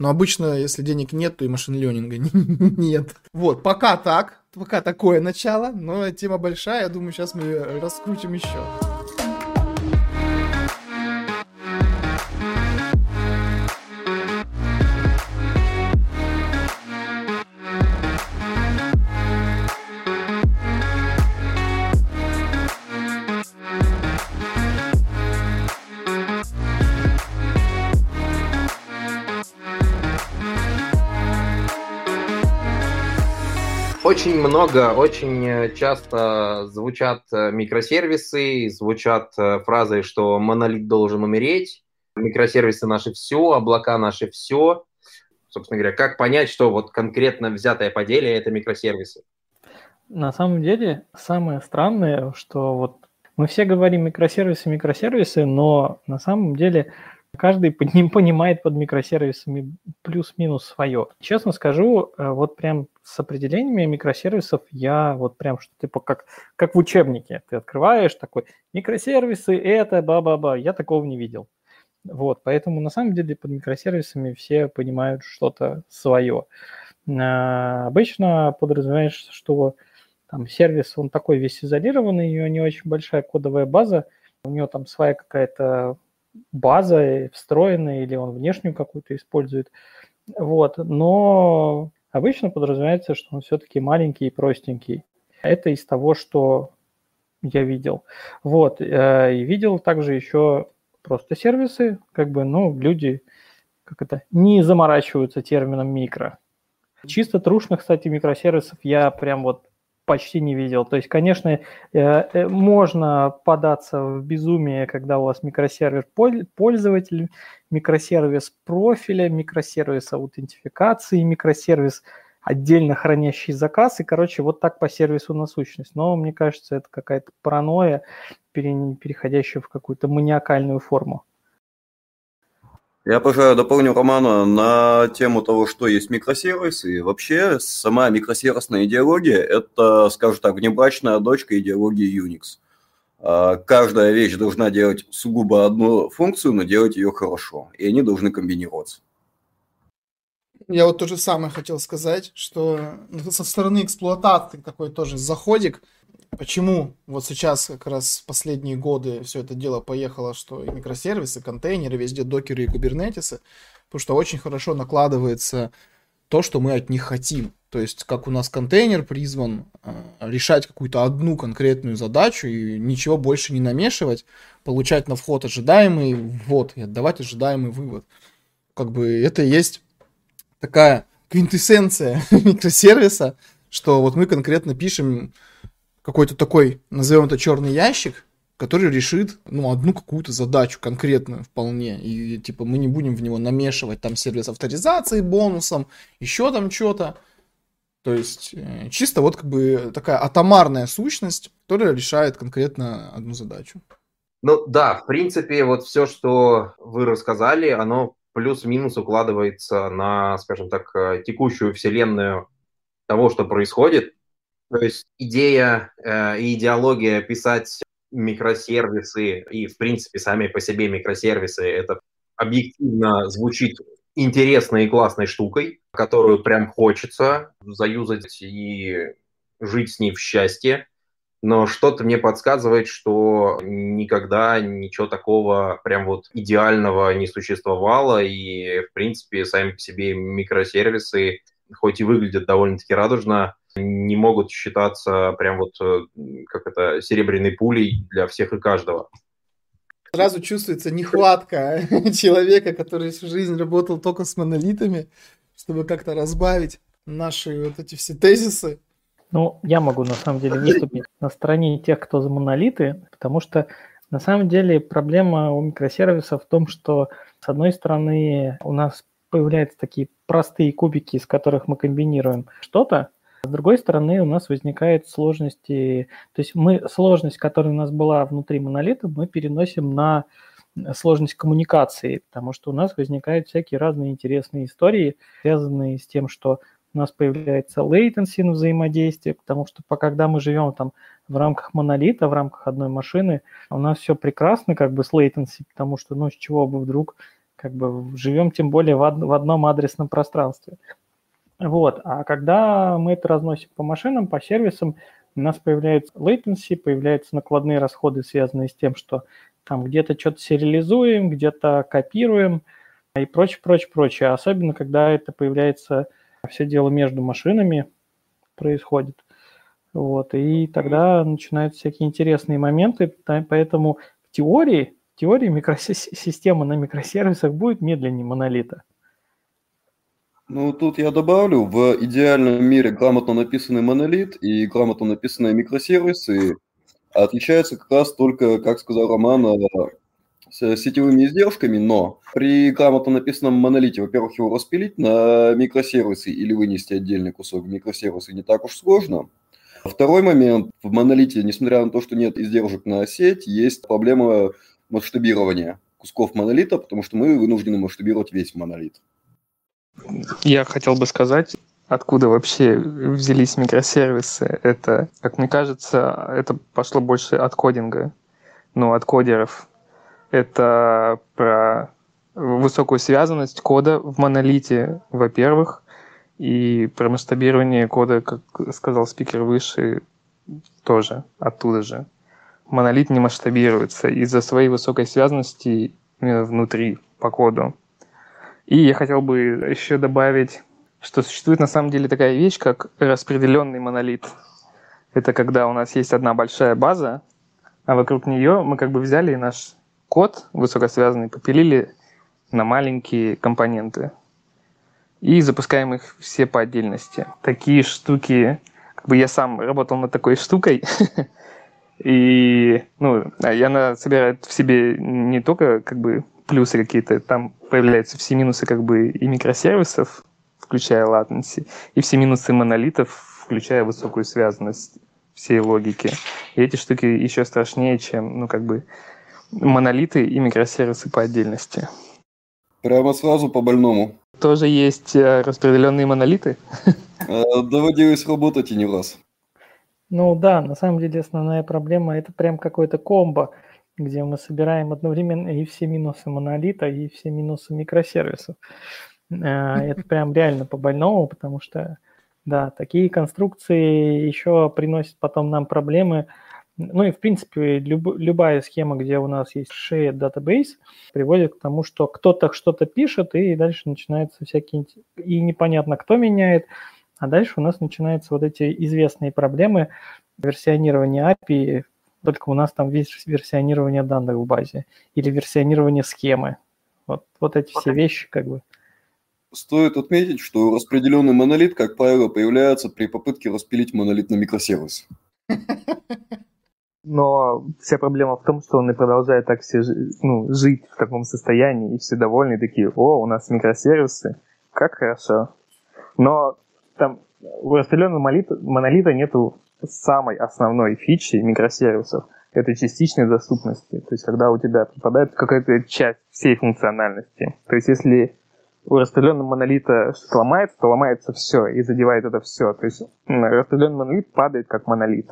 Но обычно, если денег нет, то и машин ленинга нет. Вот, пока так, пока такое начало, но тема большая, я думаю, сейчас мы раскрутим еще. Очень много, очень э, часто звучат э, микросервисы, звучат э, фразы, что монолит должен умереть, микросервисы наши все, облака наши все. Собственно говоря, как понять, что вот конкретно взятое по деле это микросервисы? На самом деле, самое странное, что вот мы все говорим микросервисы, микросервисы, но на самом деле Каждый под ним понимает под микросервисами плюс-минус свое. Честно скажу, э, вот прям с определениями микросервисов я вот прям что типа как, как в учебнике. Ты открываешь такой, микросервисы это, ба-ба-ба. Я такого не видел. Вот, поэтому на самом деле под микросервисами все понимают что-то свое. А, обычно подразумеваешь, что там сервис, он такой весь изолированный, у него не очень большая кодовая база, у него там своя какая-то база встроенная или он внешнюю какую-то использует. Вот. Но обычно подразумевается, что он все-таки маленький и простенький. Это из того, что я видел. Вот. Э, и видел также еще просто сервисы, как бы, ну, люди как это, не заморачиваются термином микро. Чисто трушных, кстати, микросервисов я прям вот почти не видел. То есть, конечно, э, э, можно податься в безумие, когда у вас микросервис пользователь, микросервис профиля, микросервис аутентификации, микросервис отдельно хранящий заказ, и, короче, вот так по сервису насущность. Но мне кажется, это какая-то паранойя, переходящая в какую-то маниакальную форму. Я, пожалуй, дополню Романа на тему того, что есть микросервисы. И вообще, сама микросервисная идеология – это, скажем так, внебрачная дочка идеологии Unix. А, каждая вещь должна делать сугубо одну функцию, но делать ее хорошо. И они должны комбинироваться. Я вот то же самое хотел сказать, что со стороны эксплуатации такой тоже заходик – Почему вот сейчас как раз последние годы все это дело поехало, что и микросервисы, контейнеры, везде докеры и кубернетисы, потому что очень хорошо накладывается то, что мы от них хотим. То есть, как у нас контейнер призван э, решать какую-то одну конкретную задачу и ничего больше не намешивать, получать на вход ожидаемый ввод и отдавать ожидаемый вывод. Как бы это и есть такая квинтэссенция микросервиса, что вот мы конкретно пишем какой-то такой, назовем это черный ящик, который решит, ну, одну какую-то задачу конкретную вполне. И, типа, мы не будем в него намешивать там сервис авторизации бонусом, еще там что-то. То есть, э, чисто вот как бы такая атомарная сущность, которая решает конкретно одну задачу. Ну да, в принципе, вот все, что вы рассказали, оно плюс-минус укладывается на, скажем так, э, текущую вселенную того, что происходит. То есть идея э, и идеология писать микросервисы и, в принципе, сами по себе микросервисы, это объективно звучит интересной и классной штукой, которую прям хочется заюзать и жить с ней в счастье. Но что-то мне подсказывает, что никогда ничего такого прям вот идеального не существовало. И, в принципе, сами по себе микросервисы, хоть и выглядят довольно-таки радужно, не могут считаться прям вот э, как это серебряной пулей для всех и каждого. Сразу чувствуется нехватка человека, который всю жизнь работал только с монолитами, чтобы как-то разбавить наши вот эти все тезисы. Ну, я могу на самом деле выступить на стороне тех, кто за монолиты, потому что на самом деле проблема у микросервисов в том, что с одной стороны у нас появляются такие простые кубики, из которых мы комбинируем что-то, с другой стороны, у нас возникают сложности, то есть мы сложность, которая у нас была внутри монолита, мы переносим на сложность коммуникации, потому что у нас возникают всякие разные интересные истории, связанные с тем, что у нас появляется latency на взаимодействие, потому что когда мы живем там в рамках монолита, в рамках одной машины, у нас все прекрасно как бы с latency, потому что, ну, с чего бы вдруг как бы живем тем более в, од- в одном адресном пространстве. Вот, а когда мы это разносим по машинам, по сервисам, у нас появляется latency, появляются накладные расходы, связанные с тем, что там где-то что-то сериализуем, где-то копируем и прочее, прочее, прочее. Особенно, когда это появляется, все дело между машинами происходит. Вот, и тогда начинаются всякие интересные моменты, поэтому в теории, теории микросистема на микросервисах будет медленнее монолита. Ну, тут я добавлю, в идеальном мире грамотно написанный монолит и грамотно написанные микросервисы отличаются как раз только, как сказал Роман, с сетевыми издержками, но при грамотно написанном монолите, во-первых, его распилить на микросервисы или вынести отдельный кусок микросервисы не так уж сложно. Второй момент. В монолите, несмотря на то, что нет издержек на сеть, есть проблема масштабирования кусков монолита, потому что мы вынуждены масштабировать весь монолит. Я хотел бы сказать, откуда вообще взялись микросервисы. Это, как мне кажется, это пошло больше от кодинга, ну, от кодеров. Это про высокую связанность кода в монолите, во-первых, и про масштабирование кода, как сказал спикер выше, тоже оттуда же. Монолит не масштабируется из-за своей высокой связанности внутри по коду. И я хотел бы еще добавить, что существует на самом деле такая вещь, как распределенный монолит. Это когда у нас есть одна большая база, а вокруг нее мы как бы взяли наш код высокосвязанный, попилили на маленькие компоненты и запускаем их все по отдельности. Такие штуки, как бы я сам работал над такой штукой, и ну, она собирает в себе не только как бы плюсы какие-то, там появляются все минусы как бы и микросервисов, включая latency, и все минусы монолитов, включая высокую связанность всей логики. И эти штуки еще страшнее, чем, ну, как бы, монолиты и микросервисы по отдельности. Прямо сразу по больному. Тоже есть э, распределенные монолиты? Э, доводилось работать и не раз. Ну да, на самом деле основная проблема это прям какой-то комбо где мы собираем одновременно и все минусы монолита, и все минусы микросервисов. Э, это прям реально по-больному, потому что, да, такие конструкции еще приносят потом нам проблемы. Ну и, в принципе, люб, любая схема, где у нас есть shared database, приводит к тому, что кто-то что-то пишет, и дальше начинаются всякие... И непонятно, кто меняет, а дальше у нас начинаются вот эти известные проблемы версионирования API, только у нас там есть версионирование данных в базе или версионирование схемы. Вот, вот эти все вещи как бы. Стоит отметить, что распределенный монолит, как правило, появляется при попытке распилить монолит на микросервис. Но вся проблема в том, что он и продолжает так все ну, жить в таком состоянии, и все довольны, такие, о, у нас микросервисы, как хорошо. Но там у распределенного монолита, монолита нету самой основной фичи микросервисов – это частичной доступности. То есть, когда у тебя пропадает какая-то часть всей функциональности. То есть, если у распределенного монолита что-то ломается, то ломается все и задевает это все. То есть, распределенный монолит падает как монолит.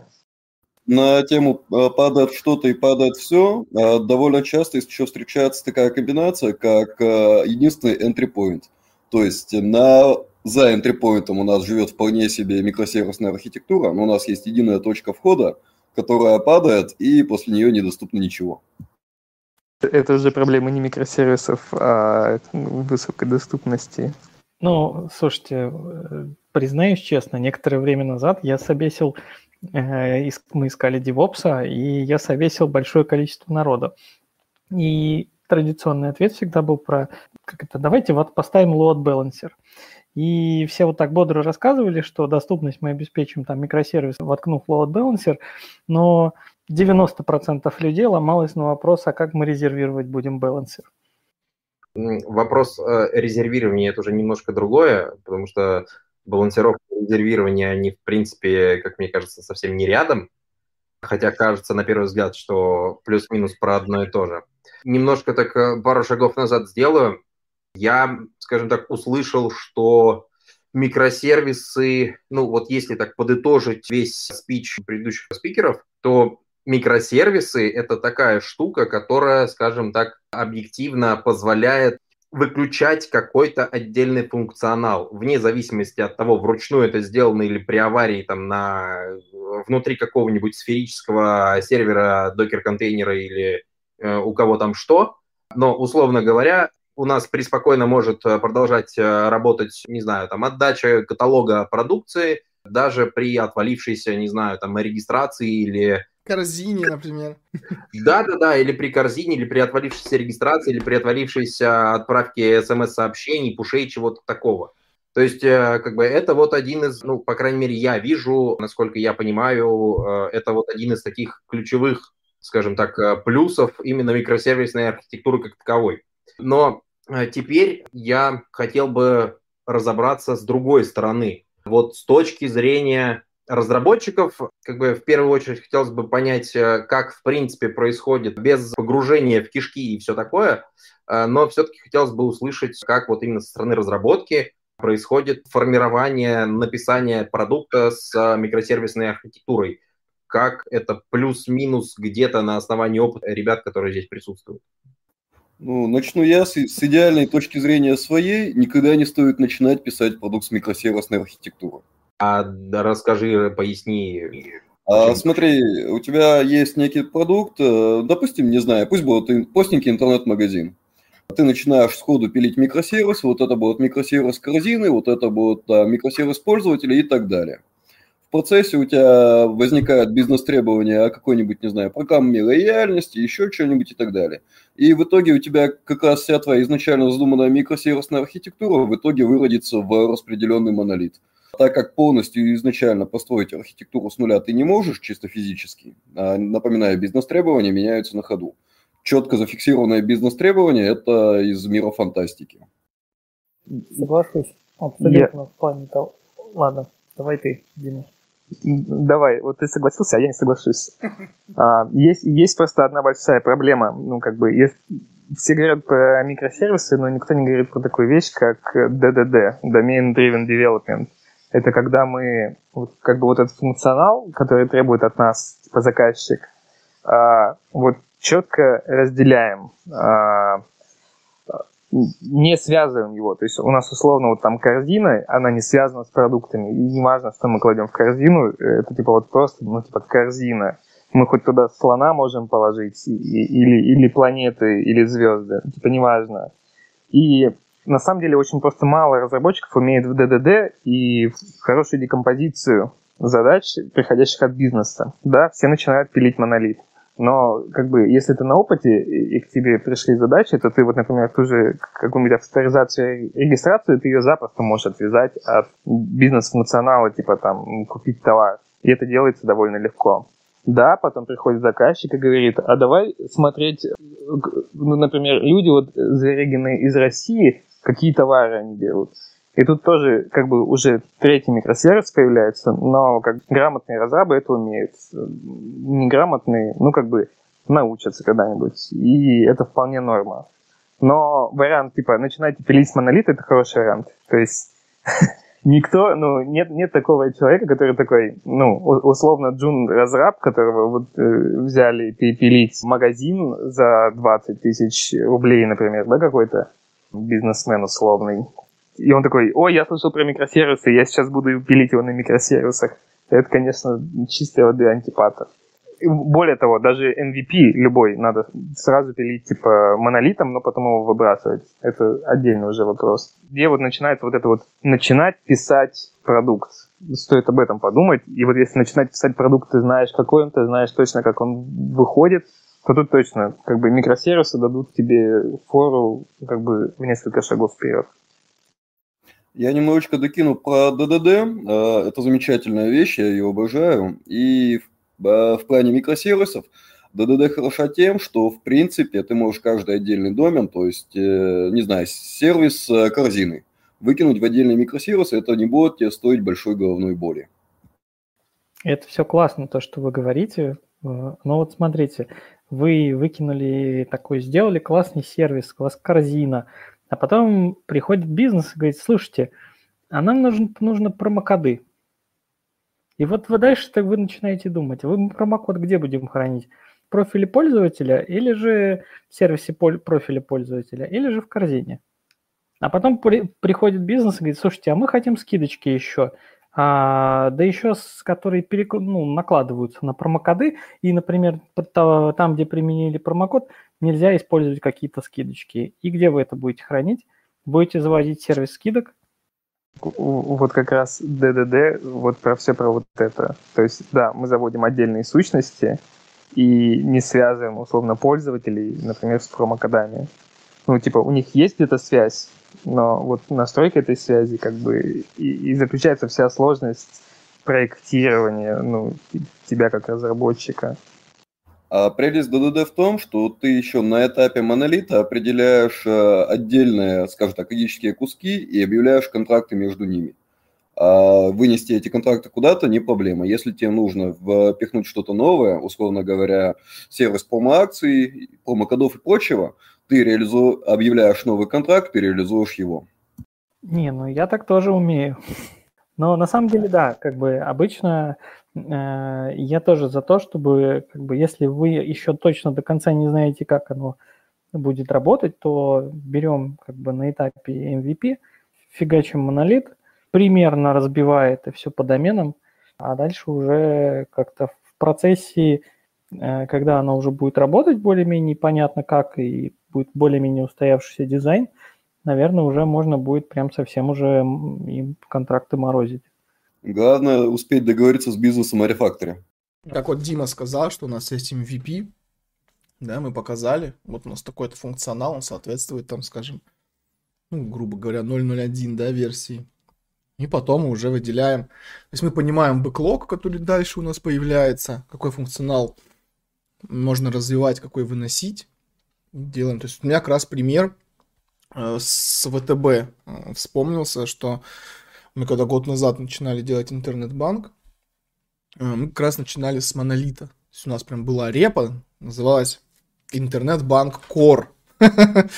На тему э, падает что-то и падает все, э, довольно часто еще встречается такая комбинация, как э, единственный entry point. То есть на за энтрипоинтом у нас живет вполне себе микросервисная архитектура, но у нас есть единая точка входа, которая падает, и после нее недоступно ничего. Это уже проблема не микросервисов, а высокой доступности. Ну, слушайте, признаюсь честно, некоторое время назад я собесил, э, мы искали DevOps, и я собесил большое количество народа. И традиционный ответ всегда был про, как это, давайте вот поставим load balancer. И все вот так бодро рассказывали, что доступность мы обеспечим там микросервис, воткнув load balancer, но 90% людей ломалось на вопрос, а как мы резервировать будем балансер? Вопрос э, резервирования – это уже немножко другое, потому что балансировка и резервирование, они, в принципе, как мне кажется, совсем не рядом, хотя кажется на первый взгляд, что плюс-минус про одно и то же. Немножко так э, пару шагов назад сделаю я, скажем так, услышал, что микросервисы, ну вот если так подытожить весь спич предыдущих спикеров, то микросервисы – это такая штука, которая, скажем так, объективно позволяет выключать какой-то отдельный функционал, вне зависимости от того, вручную это сделано или при аварии там на внутри какого-нибудь сферического сервера, докер-контейнера или э, у кого там что. Но, условно говоря, у нас преспокойно может э, продолжать э, работать, не знаю, там отдача каталога продукции, даже при отвалившейся, не знаю, там регистрации или корзине, например. Да-да-да, или при корзине, или при отвалившейся регистрации, или при отвалившейся отправке смс-сообщений, пушей, чего-то такого. То есть, э, как бы, это вот один из, ну, по крайней мере, я вижу, насколько я понимаю, это вот один из таких ключевых, скажем так, плюсов именно микросервисной архитектуры как таковой. Но теперь я хотел бы разобраться с другой стороны. Вот с точки зрения разработчиков, как бы в первую очередь хотелось бы понять, э, как в принципе происходит без погружения в кишки и все такое, э, но все-таки хотелось бы услышать, как вот именно со стороны разработки происходит формирование, написание продукта с э, микросервисной архитектурой. Как это плюс-минус где-то на основании опыта ребят, которые здесь присутствуют. Ну, начну я с, с идеальной точки зрения своей. Никогда не стоит начинать писать продукт с микросервисной архитектурой. А расскажи, поясни. А, смотри, у тебя есть некий продукт, э, допустим, не знаю, пусть будет простенький интернет-магазин. Ты начинаешь сходу пилить микросервис, вот это будет микросервис корзины, вот это будет а, микросервис пользователя и так далее. В процессе у тебя возникают бизнес-требования о какой-нибудь, не знаю, программе лояльности, еще что-нибудь и так далее. И в итоге у тебя как раз вся твоя изначально задуманная микросервисная архитектура в итоге выродится в распределенный монолит так как полностью изначально построить архитектуру с нуля ты не можешь чисто физически, а, напоминаю, бизнес-требования меняются на ходу. Четко зафиксированное бизнес-требование – это из мира фантастики. Соглашусь абсолютно Я... Ладно, давай ты, Дима. Давай, вот ты согласился, а я не соглашусь. А, есть, есть просто одна большая проблема. Ну, как бы, есть, все говорят про микросервисы, но никто не говорит про такую вещь, как DDD, Domain Driven Development это когда мы вот, как бы вот этот функционал, который требует от нас типа заказчик, а, вот четко разделяем, а, не связываем его. То есть у нас условно вот там корзина, она не связана с продуктами. И не важно, что мы кладем в корзину, это типа вот просто, ну типа корзина. Мы хоть туда слона можем положить, или, или планеты, или звезды, типа неважно. И на самом деле очень просто мало разработчиков умеет в DDD и хорошую декомпозицию задач, приходящих от бизнеса. Да, все начинают пилить монолит. Но, как бы, если ты на опыте, и к тебе пришли задачи, то ты вот, например, ту же какую-нибудь авторизацию, регистрацию, ты ее запросто можешь отвязать от бизнес-функционала, типа там купить товар. И это делается довольно легко. Да, потом приходит заказчик и говорит, а давай смотреть, ну, например, люди вот зарегенные из России, какие товары они берут. И тут тоже как бы уже третий микросервис появляется, но как грамотные разрабы это умеют. Неграмотные, ну как бы научатся когда-нибудь. И это вполне норма. Но вариант, типа, начинайте пилить с монолита, это хороший вариант. То есть никто, ну, нет, нет такого человека, который такой, ну, условно, джун разраб, которого вот э, взяли пилить магазин за 20 тысяч рублей, например, да, какой-то бизнесмен условный. И он такой, ой, я слышал про микросервисы, я сейчас буду пилить его на микросервисах. Это, конечно, чистая воды антипатов. Более того, даже MVP любой надо сразу пилить типа монолитом, но потом его выбрасывать. Это отдельный уже вопрос. Где вот начинается вот это вот начинать писать продукт. Стоит об этом подумать. И вот если начинать писать продукт, ты знаешь, какой он, ты знаешь точно, как он выходит, то тут точно как бы микросервисы дадут тебе фору как бы в несколько шагов вперед. Я немножечко докину про DDD. Э, это замечательная вещь, я ее обожаю. И в э, плане микросервисов DDD хороша тем, что, в принципе, ты можешь каждый отдельный домен, то есть, э, не знаю, сервис корзины, выкинуть в отдельный микросервис, это не будет тебе стоить большой головной боли. Это все классно, то, что вы говорите. Но вот смотрите, вы выкинули такой, сделали классный сервис, класс корзина, а потом приходит бизнес и говорит, слушайте, а нам нужен, нужно промокоды. И вот вы дальше вы начинаете думать, вы промокод где будем хранить? В профиле пользователя или же в сервисе профиля пользователя, или же в корзине? А потом при, приходит бизнес и говорит, слушайте, а мы хотим скидочки еще. А, да еще с которые перек... ну, накладываются на промокоды. И, например, там, где применили промокод, нельзя использовать какие-то скидочки. И где вы это будете хранить? Будете заводить сервис скидок? Вот как раз DDD, вот про все про вот это. То есть, да, мы заводим отдельные сущности и не связываем, условно, пользователей, например, с промокодами. Ну, типа, у них есть где-то связь, но вот настройка этой связи, как бы, и, и заключается вся сложность проектирования, ну, тебя как разработчика. А прелесть DDD в том, что ты еще на этапе монолита определяешь э, отдельные, скажем так, логические куски и объявляешь контракты между ними. А вынести эти контракты куда-то не проблема. Если тебе нужно впихнуть что-то новое, условно говоря, сервис промо-акций, промокодов и прочего, ты реализу... объявляешь новый контракт, ты реализуешь его. Не, ну я так тоже умею. Но на самом деле, да, как бы обычно я тоже за то, чтобы, как бы, если вы еще точно до конца не знаете, как оно будет работать, то берем как бы на этапе MVP, фигачим монолит, примерно разбивая это все по доменам, а дальше уже как-то в процессе, э, когда оно уже будет работать более-менее понятно как и будет более-менее устоявшийся дизайн, наверное, уже можно будет прям совсем уже им контракты морозить. Главное успеть договориться с бизнесом о рефакторе. Как вот Дима сказал, что у нас есть MVP, да, мы показали, вот у нас такой-то функционал, он соответствует там, скажем, ну, грубо говоря, 0.01, да, версии. И потом мы уже выделяем, то есть мы понимаем бэклог, который дальше у нас появляется, какой функционал можно развивать, какой выносить, делаем. То есть у меня как раз пример э, с ВТБ э, вспомнился, что мы когда год назад начинали делать интернет-банк, э, мы как раз начинали с монолита. То есть у нас прям была репа, называлась интернет-банк Core.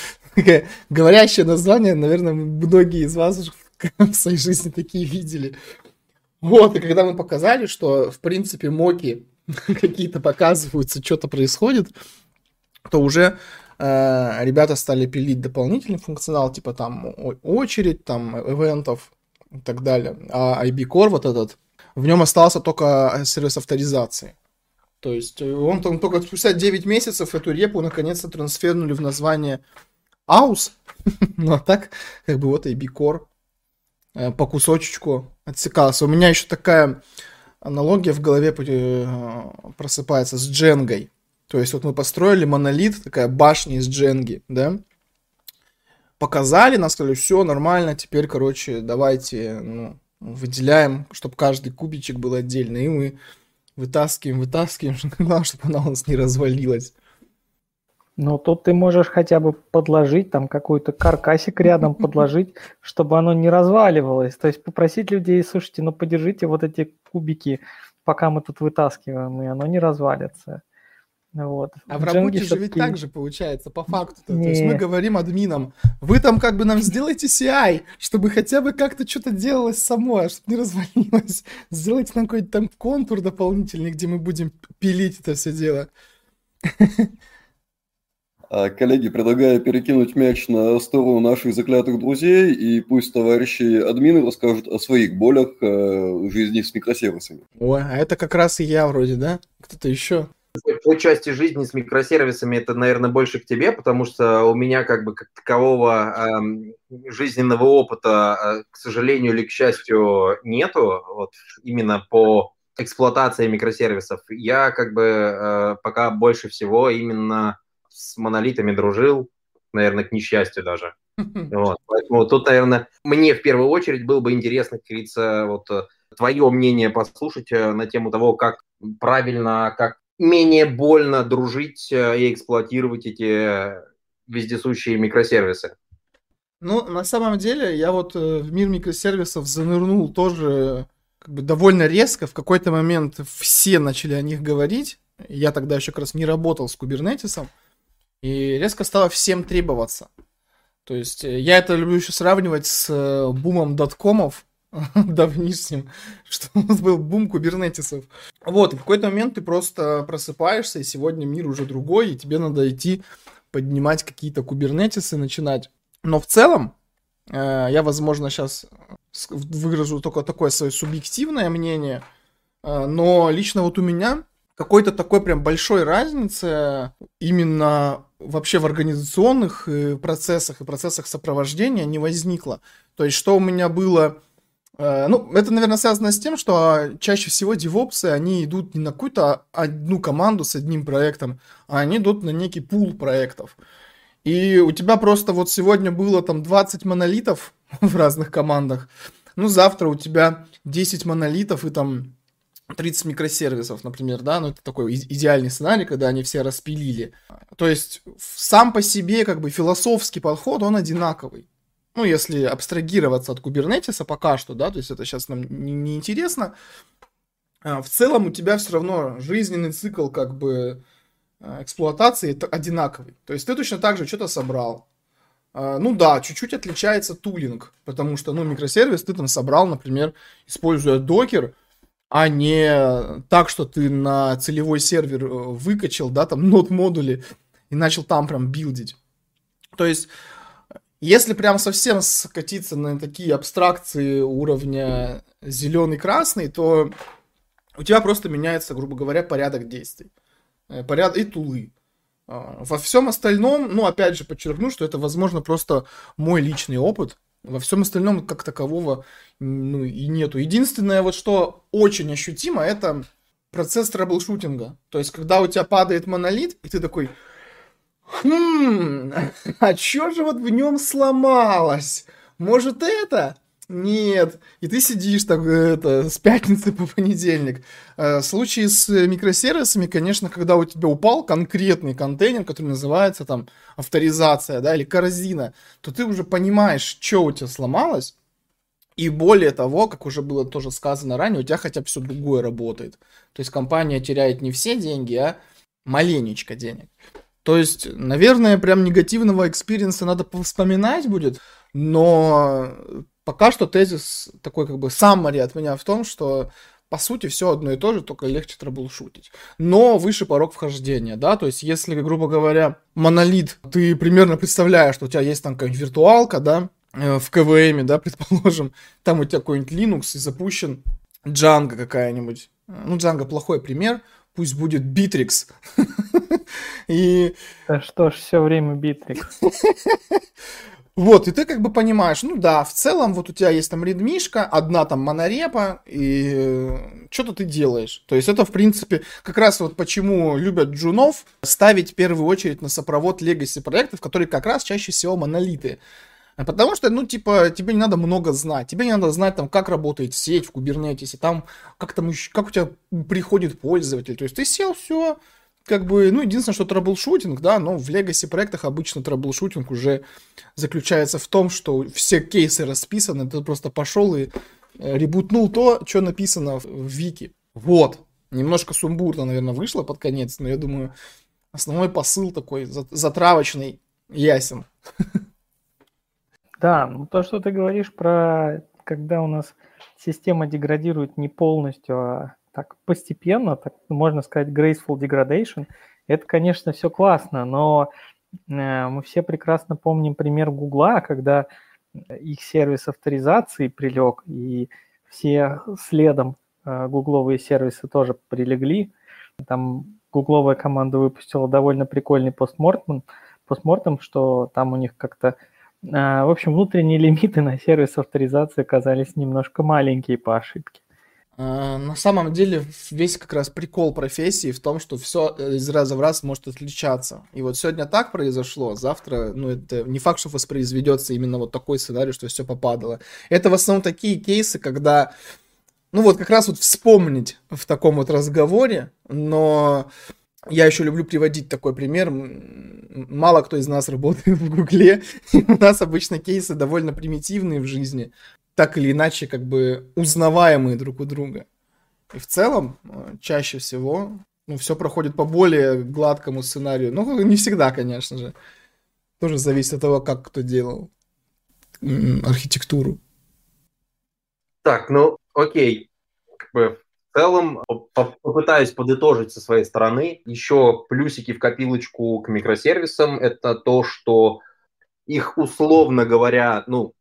Говорящее название, наверное, многие из вас уже в своей жизни такие видели. Вот, и когда мы показали, что, в принципе, моки какие-то показываются, что-то происходит, то уже э, ребята стали пилить дополнительный функционал, типа там очередь, там ивентов и так далее. А IB Core вот этот, в нем остался только сервис авторизации. То есть э, он там только спустя 9 месяцев эту репу наконец-то трансфернули в название AUS. ну а так, как бы вот IB Core э, по кусочечку отсекался. У меня еще такая аналогия в голове э, просыпается с Дженгой. То есть вот мы построили монолит, такая башня из дженги, да, показали, нас сказали, все нормально, теперь, короче, давайте, ну, выделяем, чтобы каждый кубичек был отдельно, и мы вытаскиваем, вытаскиваем, главное, чтобы она у нас не развалилась. Ну, тут ты можешь хотя бы подложить там какой-то каркасик рядом подложить, чтобы оно не разваливалось. То есть попросить людей, слушайте, ну подержите вот эти кубики, пока мы тут вытаскиваем, и оно не развалится. Вот. А в, в работе же ведь так же получается, по факту. -то. То есть мы говорим админам, вы там как бы нам сделайте CI, чтобы хотя бы как-то что-то делалось само, а чтобы не развалилось. Сделайте нам какой-то там контур дополнительный, где мы будем пилить это все дело. А, коллеги, предлагаю перекинуть мяч на сторону наших заклятых друзей, и пусть товарищи админы расскажут о своих болях э, жизни с микросервисами. Ой, а это как раз и я вроде, да? Кто-то еще? По части жизни с микросервисами это, наверное, больше к тебе, потому что у меня как бы как такового э, жизненного опыта, э, к сожалению или к счастью, нету. Вот именно по эксплуатации микросервисов. Я как бы э, пока больше всего именно с монолитами дружил, наверное, к несчастью даже. Вот. Поэтому тут, наверное, мне в первую очередь было бы интересно, как говорится, вот э, твое мнение послушать э, на тему того, как правильно, как менее больно дружить э, и эксплуатировать эти вездесущие микросервисы? Ну, на самом деле, я вот э, в мир микросервисов занырнул тоже как бы довольно резко. В какой-то момент все начали о них говорить. Я тогда еще как раз не работал с кубернетисом. И резко стало всем требоваться. То есть э, я это люблю еще сравнивать с бумом доткомов, давнишним, что у нас был бум кубернетисов. Вот, и в какой-то момент ты просто просыпаешься, и сегодня мир уже другой, и тебе надо идти поднимать какие-то кубернетисы, начинать. Но в целом, Э, я, возможно, сейчас выражу только такое свое субъективное мнение, э, но лично вот у меня какой-то такой прям большой разницы именно вообще в организационных э, процессах и процессах сопровождения не возникло. То есть, что у меня было... Ну, это, наверное, связано с тем, что чаще всего девопсы, они идут не на какую-то одну команду с одним проектом, а они идут на некий пул проектов. И у тебя просто вот сегодня было там 20 монолитов в разных командах. Ну, завтра у тебя 10 монолитов и там 30 микросервисов, например, да, ну это такой идеальный сценарий, когда они все распилили. То есть сам по себе как бы философский подход, он одинаковый. Ну, если абстрагироваться от кубернетиса пока что, да, то есть это сейчас нам не, интересно. А в целом у тебя все равно жизненный цикл как бы Э, эксплуатации одинаковый. То есть ты точно так же что-то собрал. Э, ну да, чуть-чуть отличается тулинг, потому что, ну, микросервис ты там собрал, например, используя докер, а не так, что ты на целевой сервер э, выкачал, да, там нод модули и начал там прям билдить. То есть, если прям совсем скатиться на такие абстракции уровня зеленый-красный, то у тебя просто меняется, грубо говоря, порядок действий. Э, поряд и тулы. А, во всем остальном, ну, опять же, подчеркну, что это, возможно, просто мой личный опыт. Во всем остальном, как такового, ну, и нету. Единственное, вот что очень ощутимо, это процесс трэблшутинга. То есть, когда у тебя падает монолит, и ты такой, хм, а чё же вот в нем сломалось? Может это? Нет. И ты сидишь так это, с пятницы по понедельник. Э, в случае с микросервисами, конечно, когда у тебя упал конкретный контейнер, который называется там авторизация, да, или корзина, то ты уже понимаешь, что у тебя сломалось, и более того, как уже было тоже сказано ранее, у тебя хотя бы все другое работает. То есть компания теряет не все деньги, а маленечко денег. То есть, наверное, прям негативного экспириенса надо вспоминать будет, но пока что тезис такой как бы summary от меня в том, что по сути, все одно и то же, только легче трэблшутить. Но выше порог вхождения, да, то есть, если, грубо говоря, монолит, ты примерно представляешь, что у тебя есть там какая-нибудь виртуалка, да, э, в КВМ, да, предположим, там у тебя какой-нибудь Linux и запущен Django какая-нибудь. Ну, Django плохой пример, пусть будет Bittrex. И... Да что ж, все время Bittrex. Вот, и ты как бы понимаешь, ну да, в целом вот у тебя есть там редмишка, одна там монорепа, и э, что-то ты делаешь. То есть это, в принципе, как раз вот почему любят джунов ставить в первую очередь на сопровод легаси проектов, которые как раз чаще всего монолиты. Потому что, ну, типа, тебе не надо много знать. Тебе не надо знать, там, как работает сеть в кубернетисе, там, как там, как у тебя приходит пользователь. То есть ты сел, все, как бы, ну, единственное, что troubleshooting, да, но в Legacy проектах обычно troubleshooting уже заключается в том, что все кейсы расписаны, ты просто пошел и э, ребутнул то, что написано в Вики. Вот. Немножко сумбурно, наверное, вышло под конец, но я думаю, основной посыл такой затравочный ясен. Да, ну то, что ты говоришь про, когда у нас система деградирует не полностью, а так постепенно, так можно сказать, graceful degradation, это, конечно, все классно, но э, мы все прекрасно помним пример Гугла, когда их сервис авторизации прилег, и все следом э, гугловые сервисы тоже прилегли. Там гугловая команда выпустила довольно прикольный постмортем, постмортем что там у них как-то в общем, внутренние лимиты на сервис авторизации оказались немножко маленькие по ошибке. А, на самом деле весь как раз прикол профессии в том, что все э, из раза в раз может отличаться. И вот сегодня так произошло, завтра, ну, это не факт, что воспроизведется именно вот такой сценарий, что все попадало. Это в основном такие кейсы, когда, ну вот как раз вот вспомнить в таком вот разговоре, но я еще люблю приводить такой пример. Мало кто из нас работает в Гугле. У нас обычно кейсы довольно примитивные в жизни так или иначе как бы узнаваемые друг у друга. И в целом, э, чаще всего, ну, все проходит по более гладкому сценарию. Ну, не всегда, конечно же. Тоже зависит от того, как кто делал архитектуру. Так, ну, окей. Как бы в целом попытаюсь подытожить со своей стороны. Еще плюсики в копилочку к микросервисам – это то, что их, условно говоря, ну,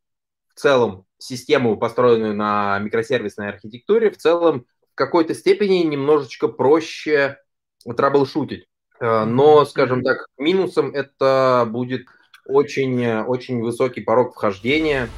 целом систему, построенную на микросервисной архитектуре, в целом в какой-то степени немножечко проще траблшутить. Э, но, скажем так, минусом это будет очень, очень высокий порог вхождения.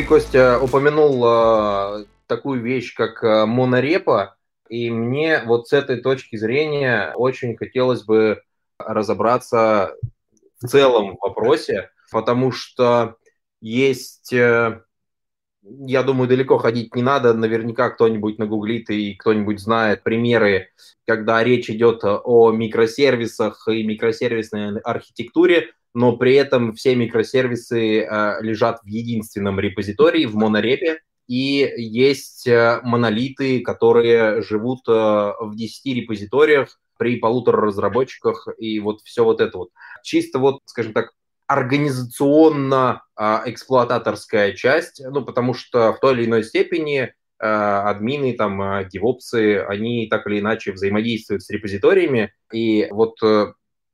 Ты, Костя, упомянул э, такую вещь, как э, монорепа, и мне вот с этой точки зрения очень хотелось бы разобраться в целом вопросе, потому что есть, э, я думаю, далеко ходить не надо, наверняка кто-нибудь нагуглит и кто-нибудь знает примеры, когда речь идет о микросервисах и микросервисной архитектуре, но при этом все микросервисы э, лежат в единственном репозитории, в монорепе, и есть э, монолиты, которые живут э, в 10 репозиториях при полутора разработчиках, и вот все вот это вот. Чисто вот, скажем так, организационно эксплуататорская часть, ну, потому что в той или иной степени админы, там, девопсы, они так или иначе взаимодействуют с репозиториями, и вот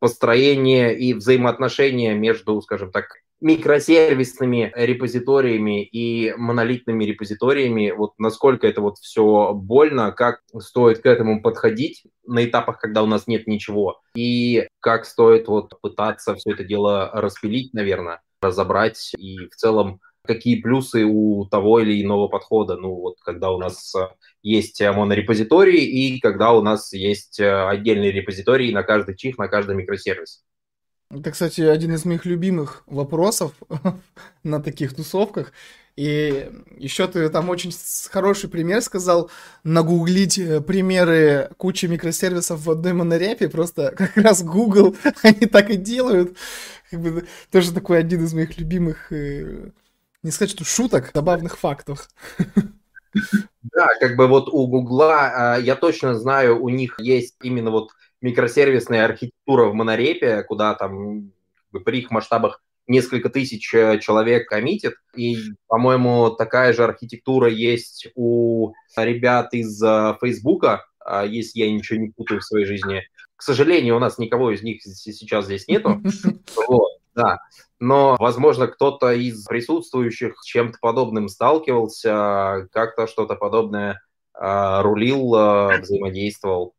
построение и взаимоотношения между, скажем так, микросервисными репозиториями и монолитными репозиториями, вот насколько это вот все больно, как стоит к этому подходить на этапах, когда у нас нет ничего, и как стоит вот пытаться все это дело распилить, наверное, разобрать и в целом какие плюсы у того или иного подхода. Ну, вот когда у нас есть монорепозиторий и когда у нас есть отдельный репозиторий на каждый чих, на каждый микросервис. Это, кстати, один из моих любимых вопросов на таких тусовках. И еще ты там очень хороший пример сказал, нагуглить э, примеры кучи микросервисов в одной монорепе, просто как раз Google, они так и делают. Как бы, тоже такой один из моих любимых не сказать, что шуток, забавных фактов. Да, как бы вот у Гугла, а, я точно знаю, у них есть именно вот микросервисная архитектура в монорепе, куда там при их масштабах несколько тысяч э, человек коммитит. И, по-моему, такая же архитектура есть у ребят из э, Фейсбука, а, если я ничего не путаю в своей жизни. К сожалению, у нас никого из них сейчас здесь нету. Вот, да но, возможно, кто-то из присутствующих с чем-то подобным сталкивался, как-то что-то подобное э, рулил, взаимодействовал.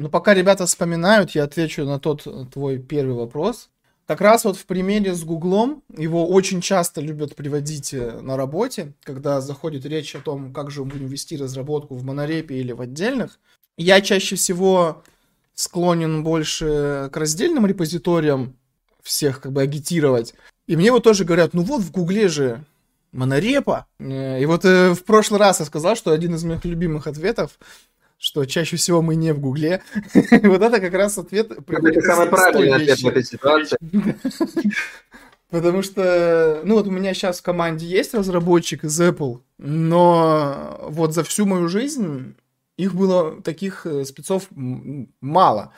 Ну, пока ребята вспоминают, я отвечу на тот твой первый вопрос. Как раз вот в примере с Гуглом, его очень часто любят приводить э, на работе, когда заходит речь о том, как же мы будем вести разработку в монорепе или в отдельных. Я чаще всего склонен больше к раздельным репозиториям, всех как бы агитировать. И мне вот тоже говорят, ну вот в Гугле же монорепа. И вот э, в прошлый раз я сказал, что один из моих любимых ответов, что чаще всего мы не в Гугле. вот это как раз ответ... Это самый правильный ответ в этой ситуации. Потому что, ну вот у меня сейчас в команде есть разработчик из Apple, но вот за всю мою жизнь их было таких э, спецов мало.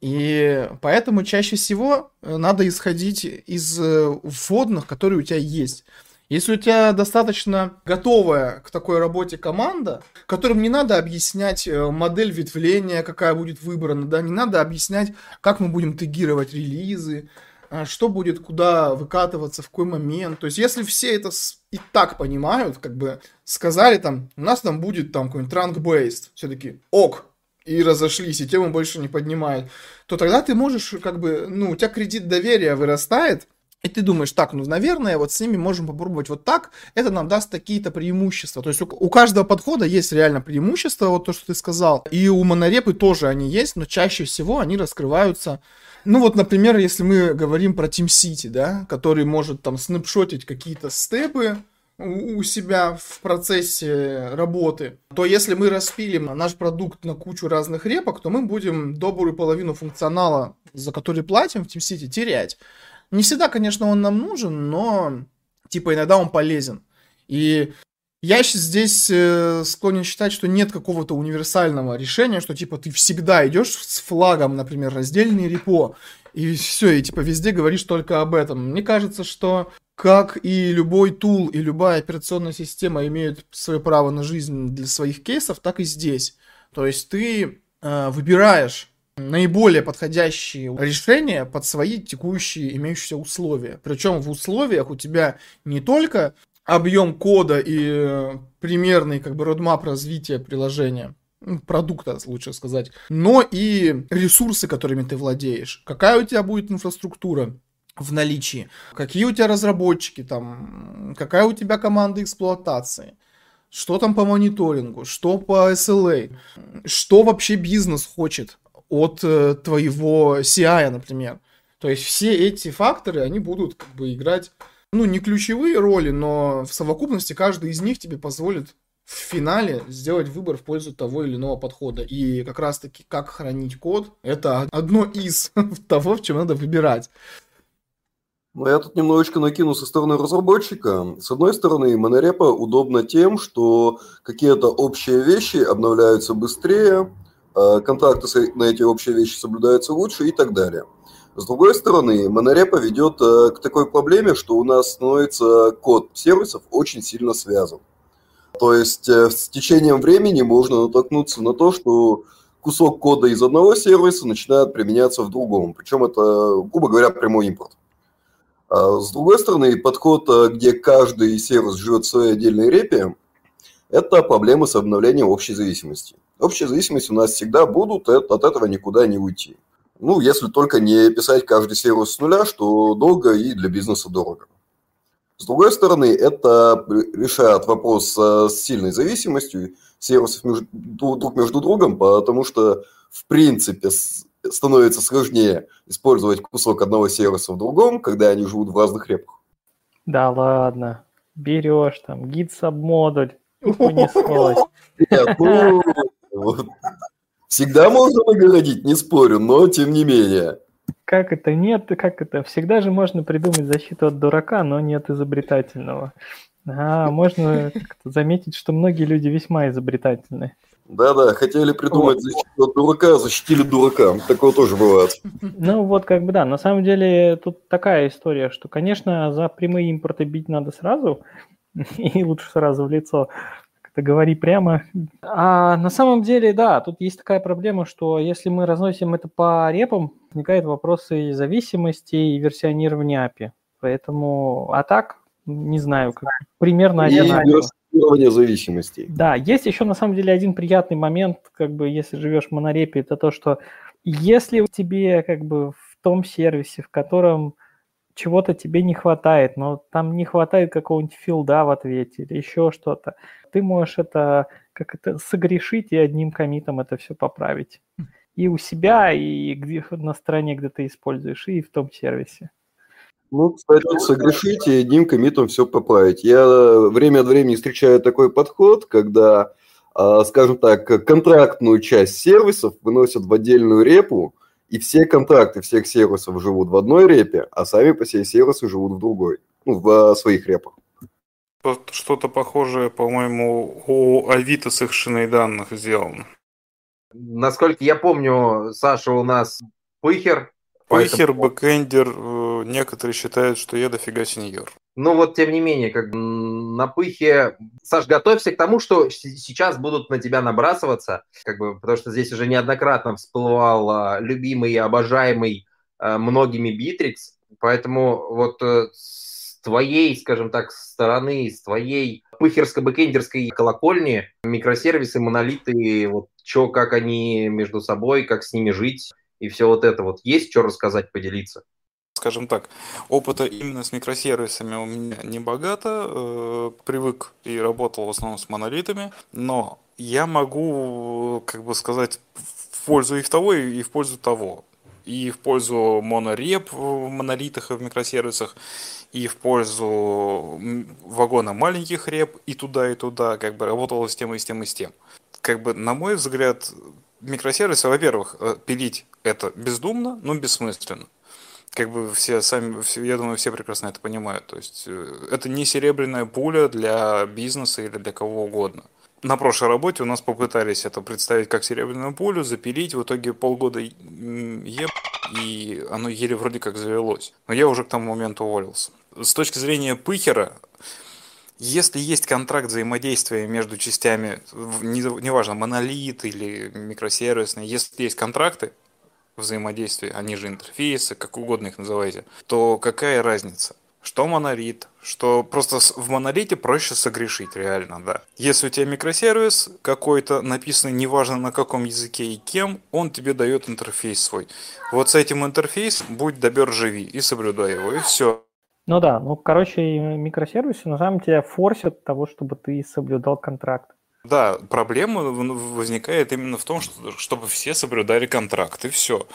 И поэтому чаще всего э, надо исходить из э, вводных, которые у тебя есть. Если у тебя достаточно готовая к такой работе команда, которым не надо объяснять э, модель ветвления, какая будет выбрана, да, не надо объяснять, как мы будем тегировать релизы, что будет куда выкатываться, в какой момент. То есть, если все это и так понимают, как бы сказали там, у нас там будет там какой-нибудь trunk-based, все-таки ок, и разошлись, и тему больше не поднимают, то тогда ты можешь, как бы, ну, у тебя кредит доверия вырастает, и ты думаешь, так, ну, наверное, вот с ними можем попробовать вот так, это нам даст какие-то преимущества. То есть у, у каждого подхода есть реально преимущества, вот то, что ты сказал. И у монорепы тоже они есть, но чаще всего они раскрываются ну вот, например, если мы говорим про Team City, да, который может там снапшотить какие-то степы, у себя в процессе работы, то если мы распилим наш продукт на кучу разных репок, то мы будем добрую половину функционала, за который платим в TeamCity, терять. Не всегда, конечно, он нам нужен, но типа иногда он полезен. И я здесь э, склонен считать, что нет какого-то универсального решения, что типа ты всегда идешь с флагом, например, раздельный репо, и все, и типа везде говоришь только об этом. Мне кажется, что как и любой тул и любая операционная система имеют свое право на жизнь для своих кейсов, так и здесь. То есть ты э, выбираешь наиболее подходящие решения под свои текущие имеющиеся условия. Причем в условиях у тебя не только объем кода и э, примерный как бы родмап развития приложения, ну, продукта, лучше сказать, но и ресурсы, которыми ты владеешь. Какая у тебя будет инфраструктура, в наличии, какие у тебя разработчики там, какая у тебя команда эксплуатации, что там по мониторингу, что по SLA, что вообще бизнес хочет от э, твоего CI, например. То есть все эти факторы, они будут как бы играть, ну, не ключевые роли, но в совокупности каждый из них тебе позволит в финале сделать выбор в пользу того или иного подхода. И как раз-таки, как хранить код, это одно из того, в чем надо выбирать. Но я тут немножечко накину со стороны разработчика. С одной стороны, монорепа удобно тем, что какие-то общие вещи обновляются быстрее, контракты на эти общие вещи соблюдаются лучше и так далее. С другой стороны, монорепа ведет э, к такой проблеме, что у нас становится код сервисов очень сильно связан. То есть э, с течением времени можно натолкнуться на то, что кусок кода из одного сервиса начинает применяться в другом. Причем это, грубо говоря, прямой импорт. А с другой стороны, подход, э, где каждый сервис живет в своей отдельной репе, это проблема с обновлением общей зависимости. Общие зависимости у нас всегда будут, от этого никуда не уйти. Ну, если только не писать каждый сервис с нуля, что долго и для бизнеса дорого. С другой стороны, это решает вопрос с сильной зависимостью сервисов между, друг между другом, потому что, в принципе, становится сложнее использовать кусок одного сервиса в другом, когда они живут в разных репках. Да ладно. Берешь там гид сабмодуль, понеслось. Нет, ну, всегда можно наградить, не спорю, но тем не менее. Как это нет? Как это? Всегда же можно придумать защиту от дурака, но нет изобретательного. А, можно заметить, что многие люди весьма изобретательны. Да-да, хотели придумать защиту от дурака, защитили дурака. Такое тоже бывает. Ну вот как бы да, на самом деле тут такая история, что, конечно, за прямые импорты бить надо сразу, и лучше сразу в лицо. Это говори прямо. А на самом деле, да, тут есть такая проблема, что если мы разносим это по репам, возникают вопросы зависимости и версионирования API. Поэтому, а так, не знаю, как, примерно одинаково уровня зависимостей. Да, есть еще на самом деле один приятный момент, как бы если живешь в монорепе, это то, что если тебе как бы в том сервисе, в котором чего-то тебе не хватает, но там не хватает какого-нибудь филда в ответе или еще что-то, ты можешь это как это согрешить и одним комитом это все поправить. И у себя, и где, на стороне, где ты используешь, и в том сервисе. Ну, кстати, согрешите и одним комитом все поправить. Я время от времени встречаю такой подход, когда, а, скажем так, контрактную часть сервисов выносят в отдельную репу, и все контракты всех сервисов живут в одной репе, а сами по себе сервисы живут в другой, ну, в своих репах. Что-то похожее, по-моему, у Авито с их шиной данных сделано. Насколько я помню, Саша у нас пыхер, Пыхер, Поэтому... бэкэндер, э, некоторые считают, что я дофига сеньор. Ну вот, тем не менее, как на пыхе... Саш, готовься к тому, что сейчас будут на тебя набрасываться, как бы, потому что здесь уже неоднократно всплывал а, любимый и обожаемый а, многими Битрикс, поэтому вот а, с твоей, скажем так, стороны, с твоей пыхерско-бэкэндерской колокольни микросервисы, монолиты, вот что, как они между собой, как с ними жить, и все вот это вот. Есть что рассказать, поделиться? Скажем так, опыта именно с микросервисами у меня не богато, э, привык и работал в основном с монолитами, но я могу, как бы сказать, в пользу и в того, и в пользу того. И в пользу монореп в монолитах и в микросервисах, и в пользу вагона маленьких реп, и туда, и туда, как бы работал с тем, и с тем, и с тем. Как бы, на мой взгляд, микросервисы, во-первых, э, пилить это бездумно, но бессмысленно. Как бы все сами, я думаю, все прекрасно это понимают. То есть э, это не серебряная пуля для бизнеса или для кого угодно. На прошлой работе у нас попытались это представить как серебряную пулю, запилить, в итоге полгода еб, и оно еле вроде как завелось. Но я уже к тому моменту уволился. с точки зрения пыхера, если есть контракт взаимодействия между частями, неважно, монолит или микросервисный, если есть контракты взаимодействия, они же интерфейсы, как угодно их называйте, то какая разница? Что монолит, что просто в монолите проще согрешить, реально, да. Если у тебя микросервис какой-то, написанный неважно на каком языке и кем, он тебе дает интерфейс свой. Вот с этим интерфейсом будь добер, живи и соблюдай его, и все. Ну да, ну, короче, микросервисы на самом деле форсят того, чтобы ты соблюдал контракт. Да, проблема возникает именно в том, что, чтобы все соблюдали контракт, и все.